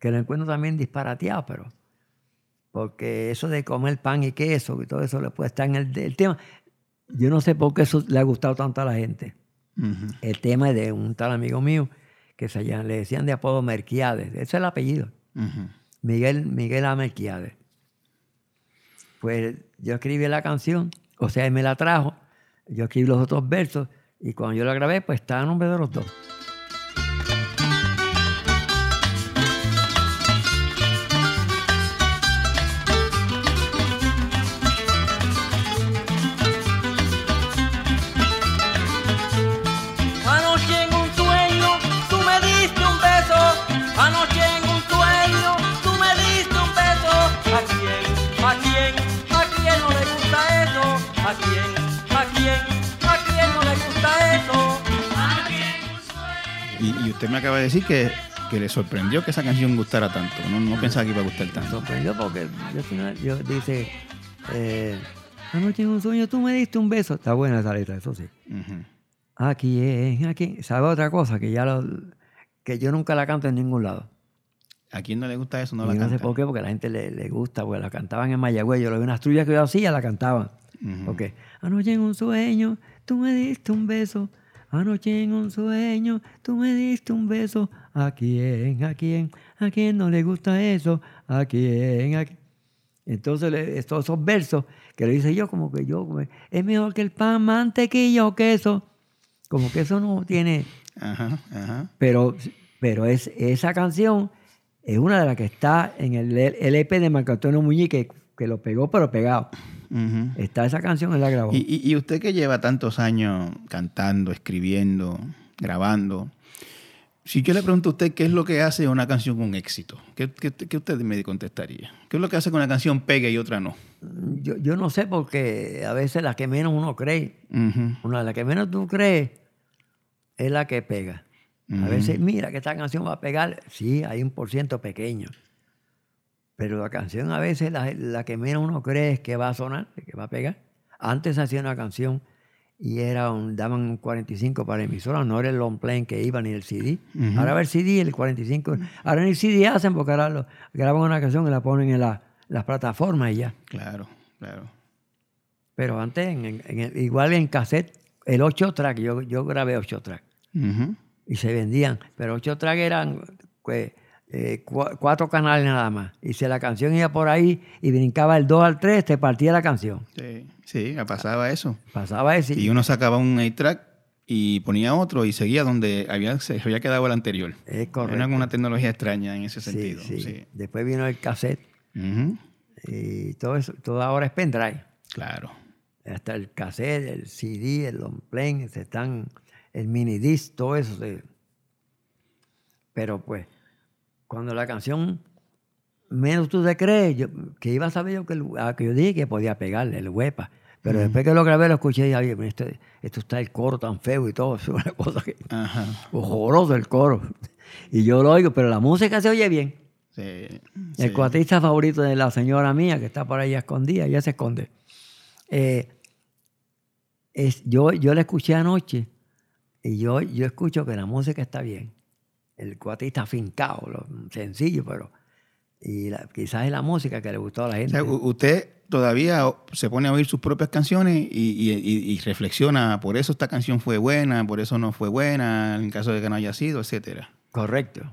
que lo encuentro también disparateados, pero... Porque eso de comer pan y queso y todo eso le puede estar en el, el tema. Yo no sé por qué eso le ha gustado tanto a la gente. El tema es de un tal amigo mío que se llama- le decían de apodo Merquiades. Ese es el apellido. Miguel, Miguel A. Merquiades. Pues yo escribí la canción, o sea, él me la trajo, yo escribí los otros versos y cuando yo la grabé, pues estaba a nombre de los dos. Usted me acaba de decir que, que le sorprendió que esa canción gustara tanto. No, no pensaba que iba a gustar Me tanto. sorprendió porque yo, yo dice, eh, anoche en un sueño tú me diste un beso. Está buena esa letra, eso sí. Ujú. ¿A quién? ¿A quién? ¿Sabe otra cosa? Que ya lo, que yo nunca la canto en ningún lado. ¿A quién no le gusta eso? No y la no sé canta. por qué, porque a la gente le, le gusta, porque la cantaban en Mayagüez. Yo le vi unas trullas que yo hacía, la cantaban. Ujú. Porque anoche en un sueño tú me diste un beso. Anoche en un sueño tú me diste un beso. ¿A quién? ¿A quién? ¿A quién no le gusta eso? ¿A quién? ¿A quién? Entonces, estos esos versos que le hice yo, como que yo, como, es mejor que el pan, mantequilla o queso. Como que eso no tiene. Ajá, ajá. Pero, pero es, esa canción es una de las que está en el LP de Marco Antonio Muñiz, que, que lo pegó, pero pegado. Está esa canción, él la grabó. Y, y- y usted que lleva tantos años cantando, escribiendo, grabando, si yo le pregunto a usted qué es lo que hace una canción un éxito, ¿qué, qué- qué usted me contestaría? ¿Qué es lo que hace que una canción pegue y otra no? Yo, yo no sé porque a veces la que menos uno cree, una de las que menos tú crees es la que pega. A veces, mira que esta canción va a pegar, sí, hay un por ciento pequeño. Pero la canción a veces la, la que menos uno cree es que va a sonar, que va a pegar. Antes hacía una canción y era un, daban un 45 para emisora, no era el long plane que iba ni el CD. Ahora va el CD, el 45. Ahora ni el CD hacen porque ahora lo- graban una canción y la ponen en la, las plataformas y ya. Claro, claro. Pero antes, en- en- igual en cassette, el 8 track, yo, yo grabé 8 track y se vendían, pero 8 track eran pues, eh, cua- cuatro canales nada más. Y si la canción iba por ahí y brincaba el 2 al 3, te partía la canción. Sí, sí, pasaba eso. Pasaba ese. Y uno sacaba un 8-track y ponía otro y seguía donde había, se había quedado el anterior. Es correcto. Era una tecnología extraña en ese sentido. sí. sí. Después vino el cassette y todo eso, todo ahora es pendrive. Claro. Hasta el cassette, el CD, el long plane, el mini disc, todo eso. Pero pues, cuando la canción menos tú te crees, yo, que iba a saber yo que, el- ah, que yo dije que podía pegarle, el huepa. Pero después que lo grabé, lo escuché y dije, "Oye, esto, esto está el coro tan feo y todo, es una cosa que Ajá. horroroso el coro. Y yo lo oigo, pero la música se oye bien. Sí. El sí. cuatrista favorito de la señora mía, que está por ahí escondida, ella se esconde. Eh, es, yo, yo la escuché anoche y yo, yo escucho que la música está bien. El cuatrista afincado, lo- sencillo, pero y la- quizás es la música que le gustó a la O gente. sea, u- usted todavía se pone a oír sus propias canciones y, y- y- y reflexiona, por eso esta canción fue buena, por eso no fue buena, en caso de que no haya sido, etcétera. Correcto.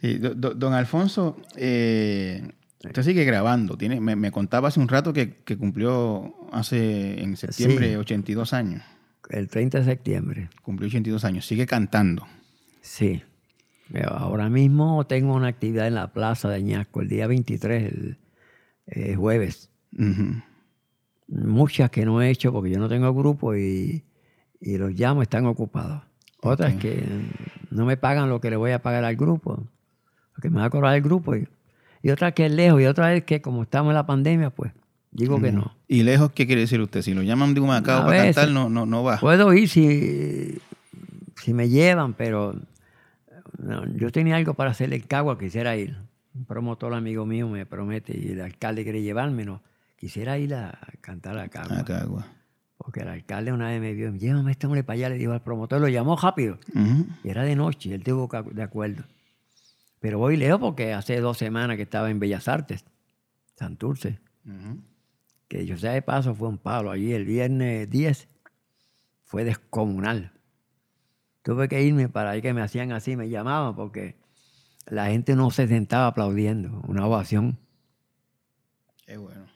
Sí, do- do- don Alfonso, eh, usted sigue grabando. Tiene, me, me contaba hace un rato que, que cumplió hace en septiembre Sí. 82 años. El 30 de septiembre. Cumplió 82 años. Sigue cantando. Sí. Ahora mismo tengo una actividad en la plaza de Añasco el día 23, el eh, jueves. Muchas que no he hecho porque yo no tengo grupo y, y los llamo, están ocupados. Otras que no me pagan lo que le voy a pagar al grupo, lo que me va a cobrar el grupo. Y, y otras que es lejos y otra es que como estamos en la pandemia, pues digo que no. ¿Y lejos qué quiere decir usted? Si lo llaman de un para veces. cantar, no, no, no va. Puedo ir si, si me llevan, pero no, yo tenía algo para hacerle el cagua, quisiera ir. Un promotor amigo mío me promete y el alcalde quiere llevarme, no. Quisiera ir a cantar a cagua. Acagua. Porque el alcalde una vez me vio, llévame a este hombre para allá, le dijo al promotor, lo llamó rápido. Y era de noche, él tuvo que- de acuerdo. Pero voy lejos porque hace dos semanas que estaba en Bellas Artes, Santurce. Que yo sea de paso fue un palo. Allí el viernes 10 fue descomunal. Tuve que irme para ahí que me hacían así, me llamaban porque la gente no se sentaba aplaudiendo. Una ovación Qué bueno.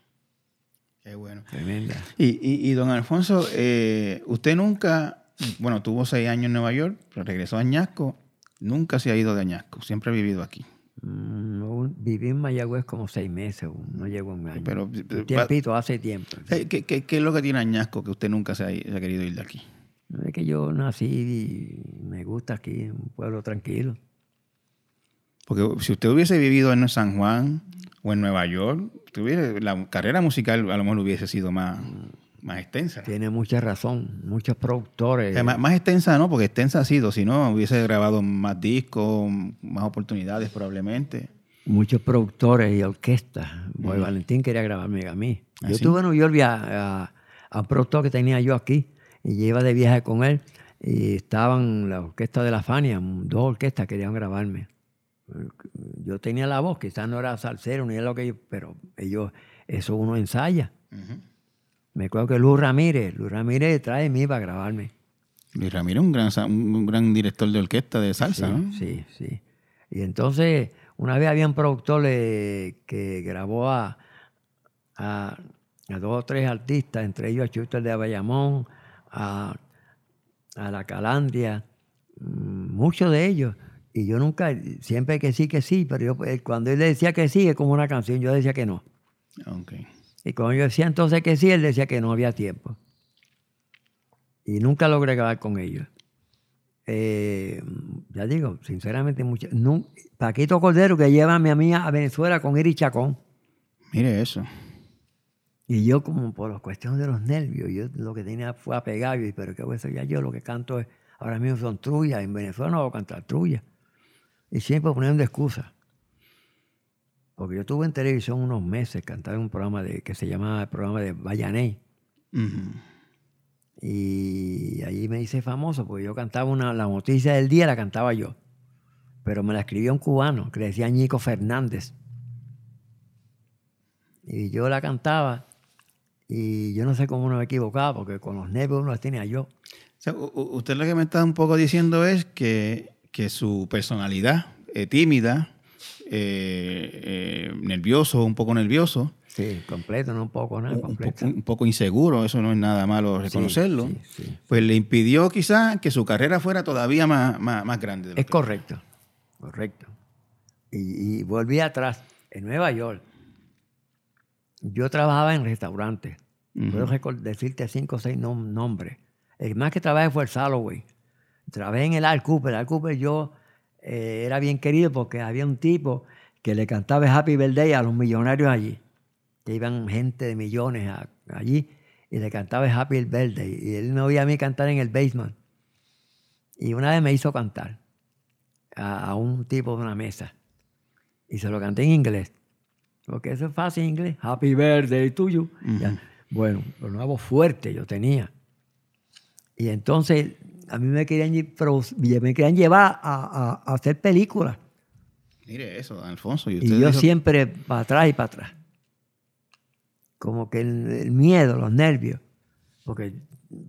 Qué bueno. tremenda. Y, y, y don Alfonso, eh, usted nunca, bueno, tuvo seis años en Nueva York, pero regresó a Añasco, nunca se ha ido de Añasco, siempre ha vivido aquí. Mm, un- viví en Mayagüez como seis meses, no llegó un año. Pero, un tiempito, hace tiempo. ¿Qué, qué- qué- qué es lo que tiene Añasco que usted nunca se ha, se ha querido ir de aquí? Es que yo nací y me gusta aquí, un pueblo tranquilo. Porque si usted hubiese vivido en San Juan o en Nueva York, tuviera, la carrera musical a lo mejor hubiese sido más, más extensa. Tiene mucha razón, muchos productores. O sea, más, más extensa no, porque extensa ha sido, si no hubiese grabado más discos, más oportunidades probablemente. muchos productores y orquestas. Boy Valentín quería grabarme a mí. ¿Ah, yo sí? tuve en New York a, a- a un productor que tenía yo aquí y yo iba de viaje con él y estaban la orquesta de la Fania, dos orquestas querían grabarme. Yo tenía la voz, quizás no era salsero ni era lo que yo, pero ellos, eso uno ensaya. Me acuerdo que Luz Ramírez, Luz Ramírez trae mí para grabarme. Luis Ramírez es un gran, un gran director de orquesta de salsa, sí, ¿no? Sí, sí. Y entonces, una vez había un productor que grabó a, a, a dos o tres artistas, entre ellos a Chuster de Bayamón, a, a La Calandria, mm, muchos de ellos. Y yo nunca, siempre que sí, que sí, pero yo, eh, cuando él decía que sí, es como una canción, yo decía que no. Ok. Y cuando yo decía entonces que sí, él decía que no había tiempo. Y nunca logré grabar con ellos. Eh, ya digo, sinceramente, mucho, nun- Paquito Cordero que lleva a mi amiga a Venezuela con Iri Chacón. Mire eso. Y yo como por las cuestiones de los nervios, yo lo que tenía fue a pegar, y, pero que eso ya yo lo que canto es, ahora mismo son trullas, en Venezuela no voy a cantar trullas. Y siempre poniendo excusas. Porque yo estuve en televisión unos meses cantando un programa de, que se llamaba el programa de. Ujú. Y ahí me hice famoso porque yo cantaba una, la noticia del día, la cantaba yo. Pero me la escribió un cubano que le decía Ñico Fernández. Y yo la cantaba y yo no sé cómo no me equivocaba porque con los nervios uno los tenía yo. O sea, usted lo que me está un poco diciendo es que, que su personalidad eh, tímida, eh, eh, nervioso, un poco nervioso, Sí, completo, no un poco, nada, un, completo. un poco inseguro, eso no es nada malo reconocerlo, sí, sí. pues le impidió quizás que su carrera fuera todavía más, más, más grande. de lo Es que- correcto, correcto. Y, y volví atrás, en Nueva York. Yo trabajaba en restaurantes. Puedo decirte cinco o seis nom- nombres. El más que trabajé fue el Salloway. Trabajé en el Al Cooper. El Al Cooper yo eh, era bien querido porque había un tipo que le cantaba Happy Birthday a los millonarios allí. Que iban gente de millones a- allí y le cantaba Happy Birthday. Y él me oía a mí cantar en el basement. Y una vez me hizo cantar a, a un tipo de una mesa. Y se lo canté en inglés. Porque eso es fácil en inglés. Happy birthday to you. Ya. Bueno, pero una voz fuerte yo tenía. Y entonces a mí me querían, me llevar a, a- a hacer películas. Mire eso, don Alfonso. Y, Y usted yo dijo- siempre para atrás y para atrás. Como que el, el miedo, los nervios. Porque,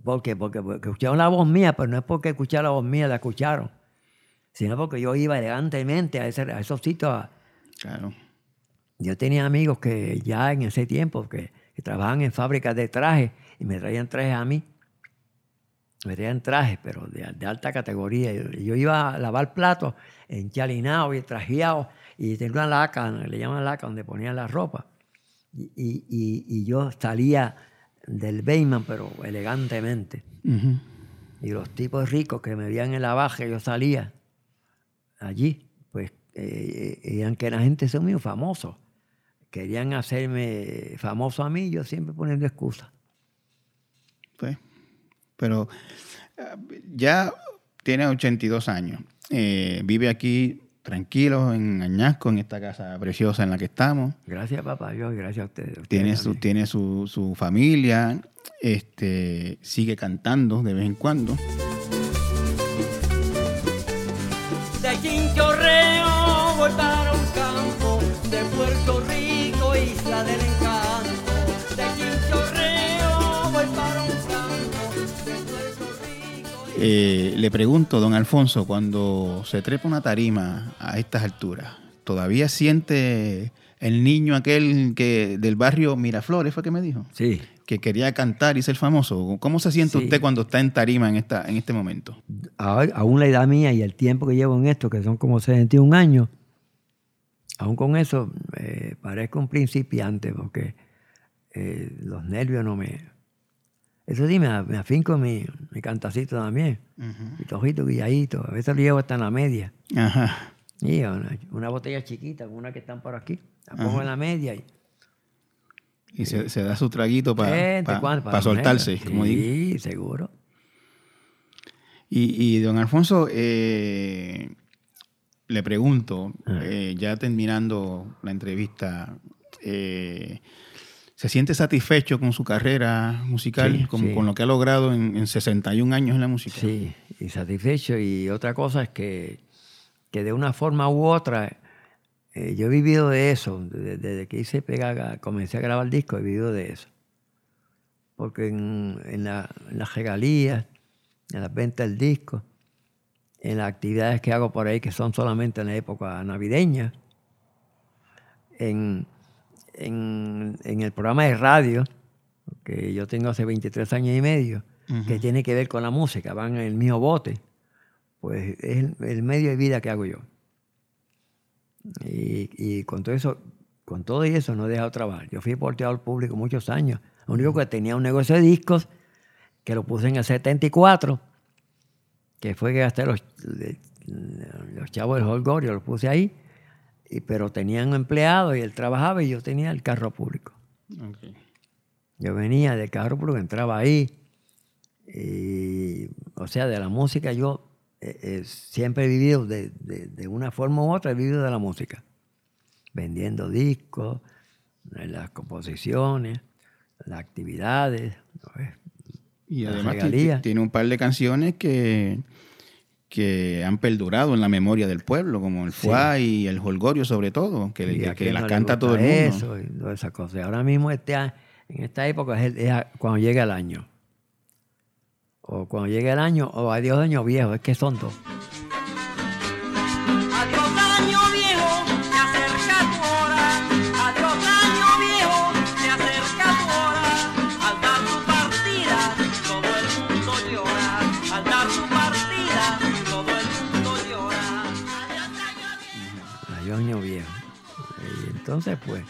porque, porque, porque escucharon la voz mía, pero no es porque escucharon la voz mía, la escucharon. Sino porque yo iba elegantemente a, ese- a esos sitios. a- Claro. yo tenía amigos que ya en ese tiempo que, que trabajaban en fábricas de trajes y me traían trajes a mí. Me traían trajes, pero de, de alta categoría. Yo, yo iba a lavar platos en chalinado y trajeado y tenía una laca, le llaman laca, donde ponían la ropa. Y, y- y- yo salía del Bayman, pero elegantemente. Y los tipos ricos que me veían en la baja, yo salía allí, pues eh, eran que la gente son muy famosos. Querían hacerme famoso a mí, yo siempre poniendo excusas. Pues, pero eh, ya tiene 82 años. Eh, vive aquí tranquilo en Añasco, en esta casa preciosa en la que estamos. Gracias, papá Dios, y gracias a ustedes. ustedes Tiene su, también. tiene su, su familia, este, sigue cantando de vez en cuando. De Chinchorreo voy para un campo, de Puerto Rico, isla del encanto. De Chinchorreo voy para un campo, de Puerto Rico. Eh, le pregunto, don Alfonso, cuando se trepa una tarima a estas alturas, ¿todavía siente el niño aquel que del barrio Miraflores, fue que me dijo? Sí, Que quería cantar y ser famoso. ¿Cómo se siente Sí. usted cuando está en tarima en, esta, en este momento? ahora- aún la edad mía y el tiempo que llevo en esto, que son como 61 años, aún con eso eh, parezco un principiante porque eh, los nervios no me... Eso sí, me, me afinco mi, mi cantacito también, mi tojito guilladito, a veces lo llevo hasta en la media. Ajá. Y una, una botella chiquita, una que están por aquí, la pongo en la media y... Y se, se da su traguito para. Para soltarse, ponerla. como digo. Sí, seguro. Y, y, don Alfonso, eh, le pregunto, Ah. eh, ya terminando la entrevista, eh, ¿se siente satisfecho con su carrera musical, Sí, con, sí. con lo que ha logrado en, en 61 años en la música? Sí, y satisfecho. Y otra cosa es que, que de una forma u otra, eh, yo he vivido de eso. Desde, desde que hice pega, comencé a grabar discos, he vivido de eso. Porque en, en la- en las regalías, en las ventas del disco, en las actividades que hago por ahí, que son solamente en la época navideña, en, en- en el programa de radio, que yo tengo hace 23 años y medio, que tiene que ver con la música, van en el mío bote, pues es el, el medio de vida que hago yo. Y, y con todo eso, con todo eso no he dejado trabajar. Yo fui porteador público muchos años. Lo único que tenía un negocio de discos, que lo puse en el 74, que fue que gasté los, de- los chavos del Holgorio, los puse ahí, y, pero tenían empleados y él trabajaba y yo tenía el carro público. Yo venía del carro público, entraba ahí. Y, o sea, de la música yo eh, eh, siempre he vivido de, de- de una forma u otra, he vivido de la música. Vendiendo discos, las composiciones, las actividades. Y además tiene un par de canciones que, que han perdurado en la memoria del pueblo, como el Sí. fuá y el holgorio sobre todo, que, Y que- no canta todo el mundo. Eso y todas esas cosas. Y ahora mismo este, en esta época es, el- es a- cuando llega el año. O cuando llega el año, o adiós año viejo, es que son dos. Adiós año entonces, pues,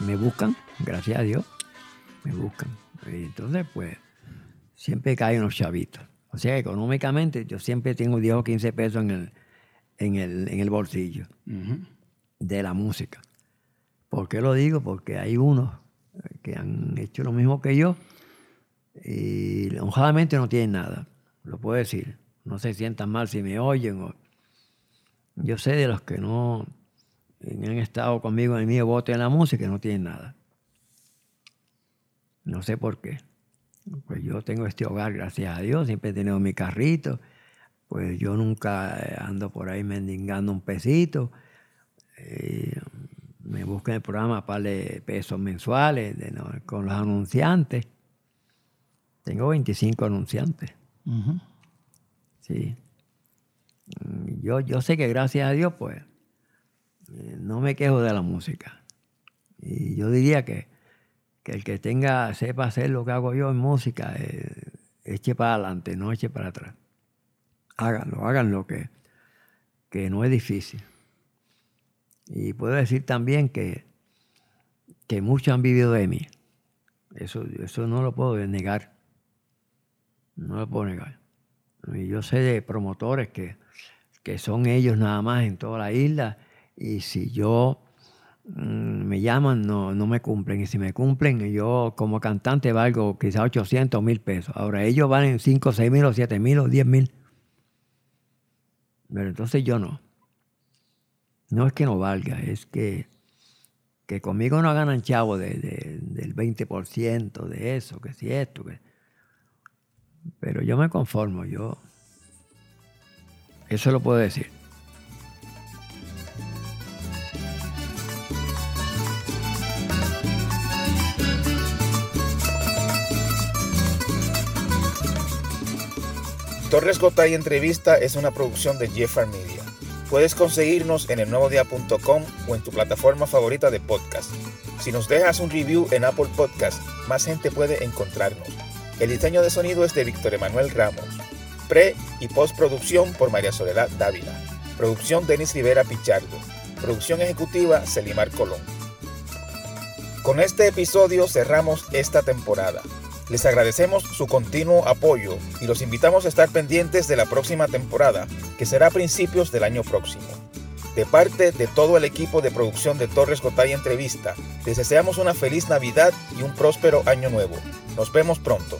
me buscan, gracias a Dios, me buscan. Y entonces, pues, siempre caen unos chavitos. O sea, económicamente, yo siempre tengo 10 o 15 pesos en el, en el, en el bolsillo de la música. ¿Por qué lo digo? Porque hay unos que han hecho lo mismo que yo y honradamente no tienen nada. Lo puedo decir. No se sientan mal si me oyen. o- Yo sé de los que no han estado conmigo en el mío bote en la música y no tienen nada. No sé por qué. Pues yo tengo este hogar, gracias a Dios, siempre he tenido mi carrito. Pues yo nunca eh, ando por ahí mendigando un pesito. Eh, me buscan el programa para pesos mensuales de no- con los anunciantes. Tengo 25 anunciantes. Sí. Mm, Yo, yo sé que gracias a Dios, pues, eh, no me quejo de la música. Y yo diría que, que el que tenga, sepa hacer lo que hago yo en música, eh, eche para adelante, no eche para atrás. Háganlo, háganlo que, que no es difícil. Y puedo decir también que, que muchos han vivido de mí. Eso, eso no lo puedo negar. No lo puedo negar. Y yo sé de promotores que, que son ellos nada más en toda la isla y si yo mm, me llaman no, no me cumplen y si me cumplen yo como cantante valgo quizás 800 mil pesos. Ahora ellos valen 5, 6 mil o 7 mil o 10 mil. Pero entonces yo no. No es que no valga, es que, que conmigo no ganan chavo de, de- del 20% de eso, que si esto. Pero yo me conformo, yo... Eso lo puedo decir. Torres Gotay Entrevista es una producción de Jeffar Media. Puedes conseguirnos en elnuevodia.com o en tu plataforma favorita de podcast. Si nos dejas un review en Apple Podcast, más gente puede encontrarnos. El diseño de sonido es de Víctor Emanuel Ramos. Pre y postproducción por María Soledad Dávila. Producción Denis Rivera Pichardo. Producción ejecutiva Celimar Colón. Con este episodio cerramos esta temporada. Les agradecemos su continuo apoyo y los invitamos a estar pendientes de la próxima temporada, que será a principios del año próximo. De parte de todo el equipo de producción de Torres Gotay Entrevista, les deseamos una feliz Navidad y un próspero año nuevo. Nos vemos pronto.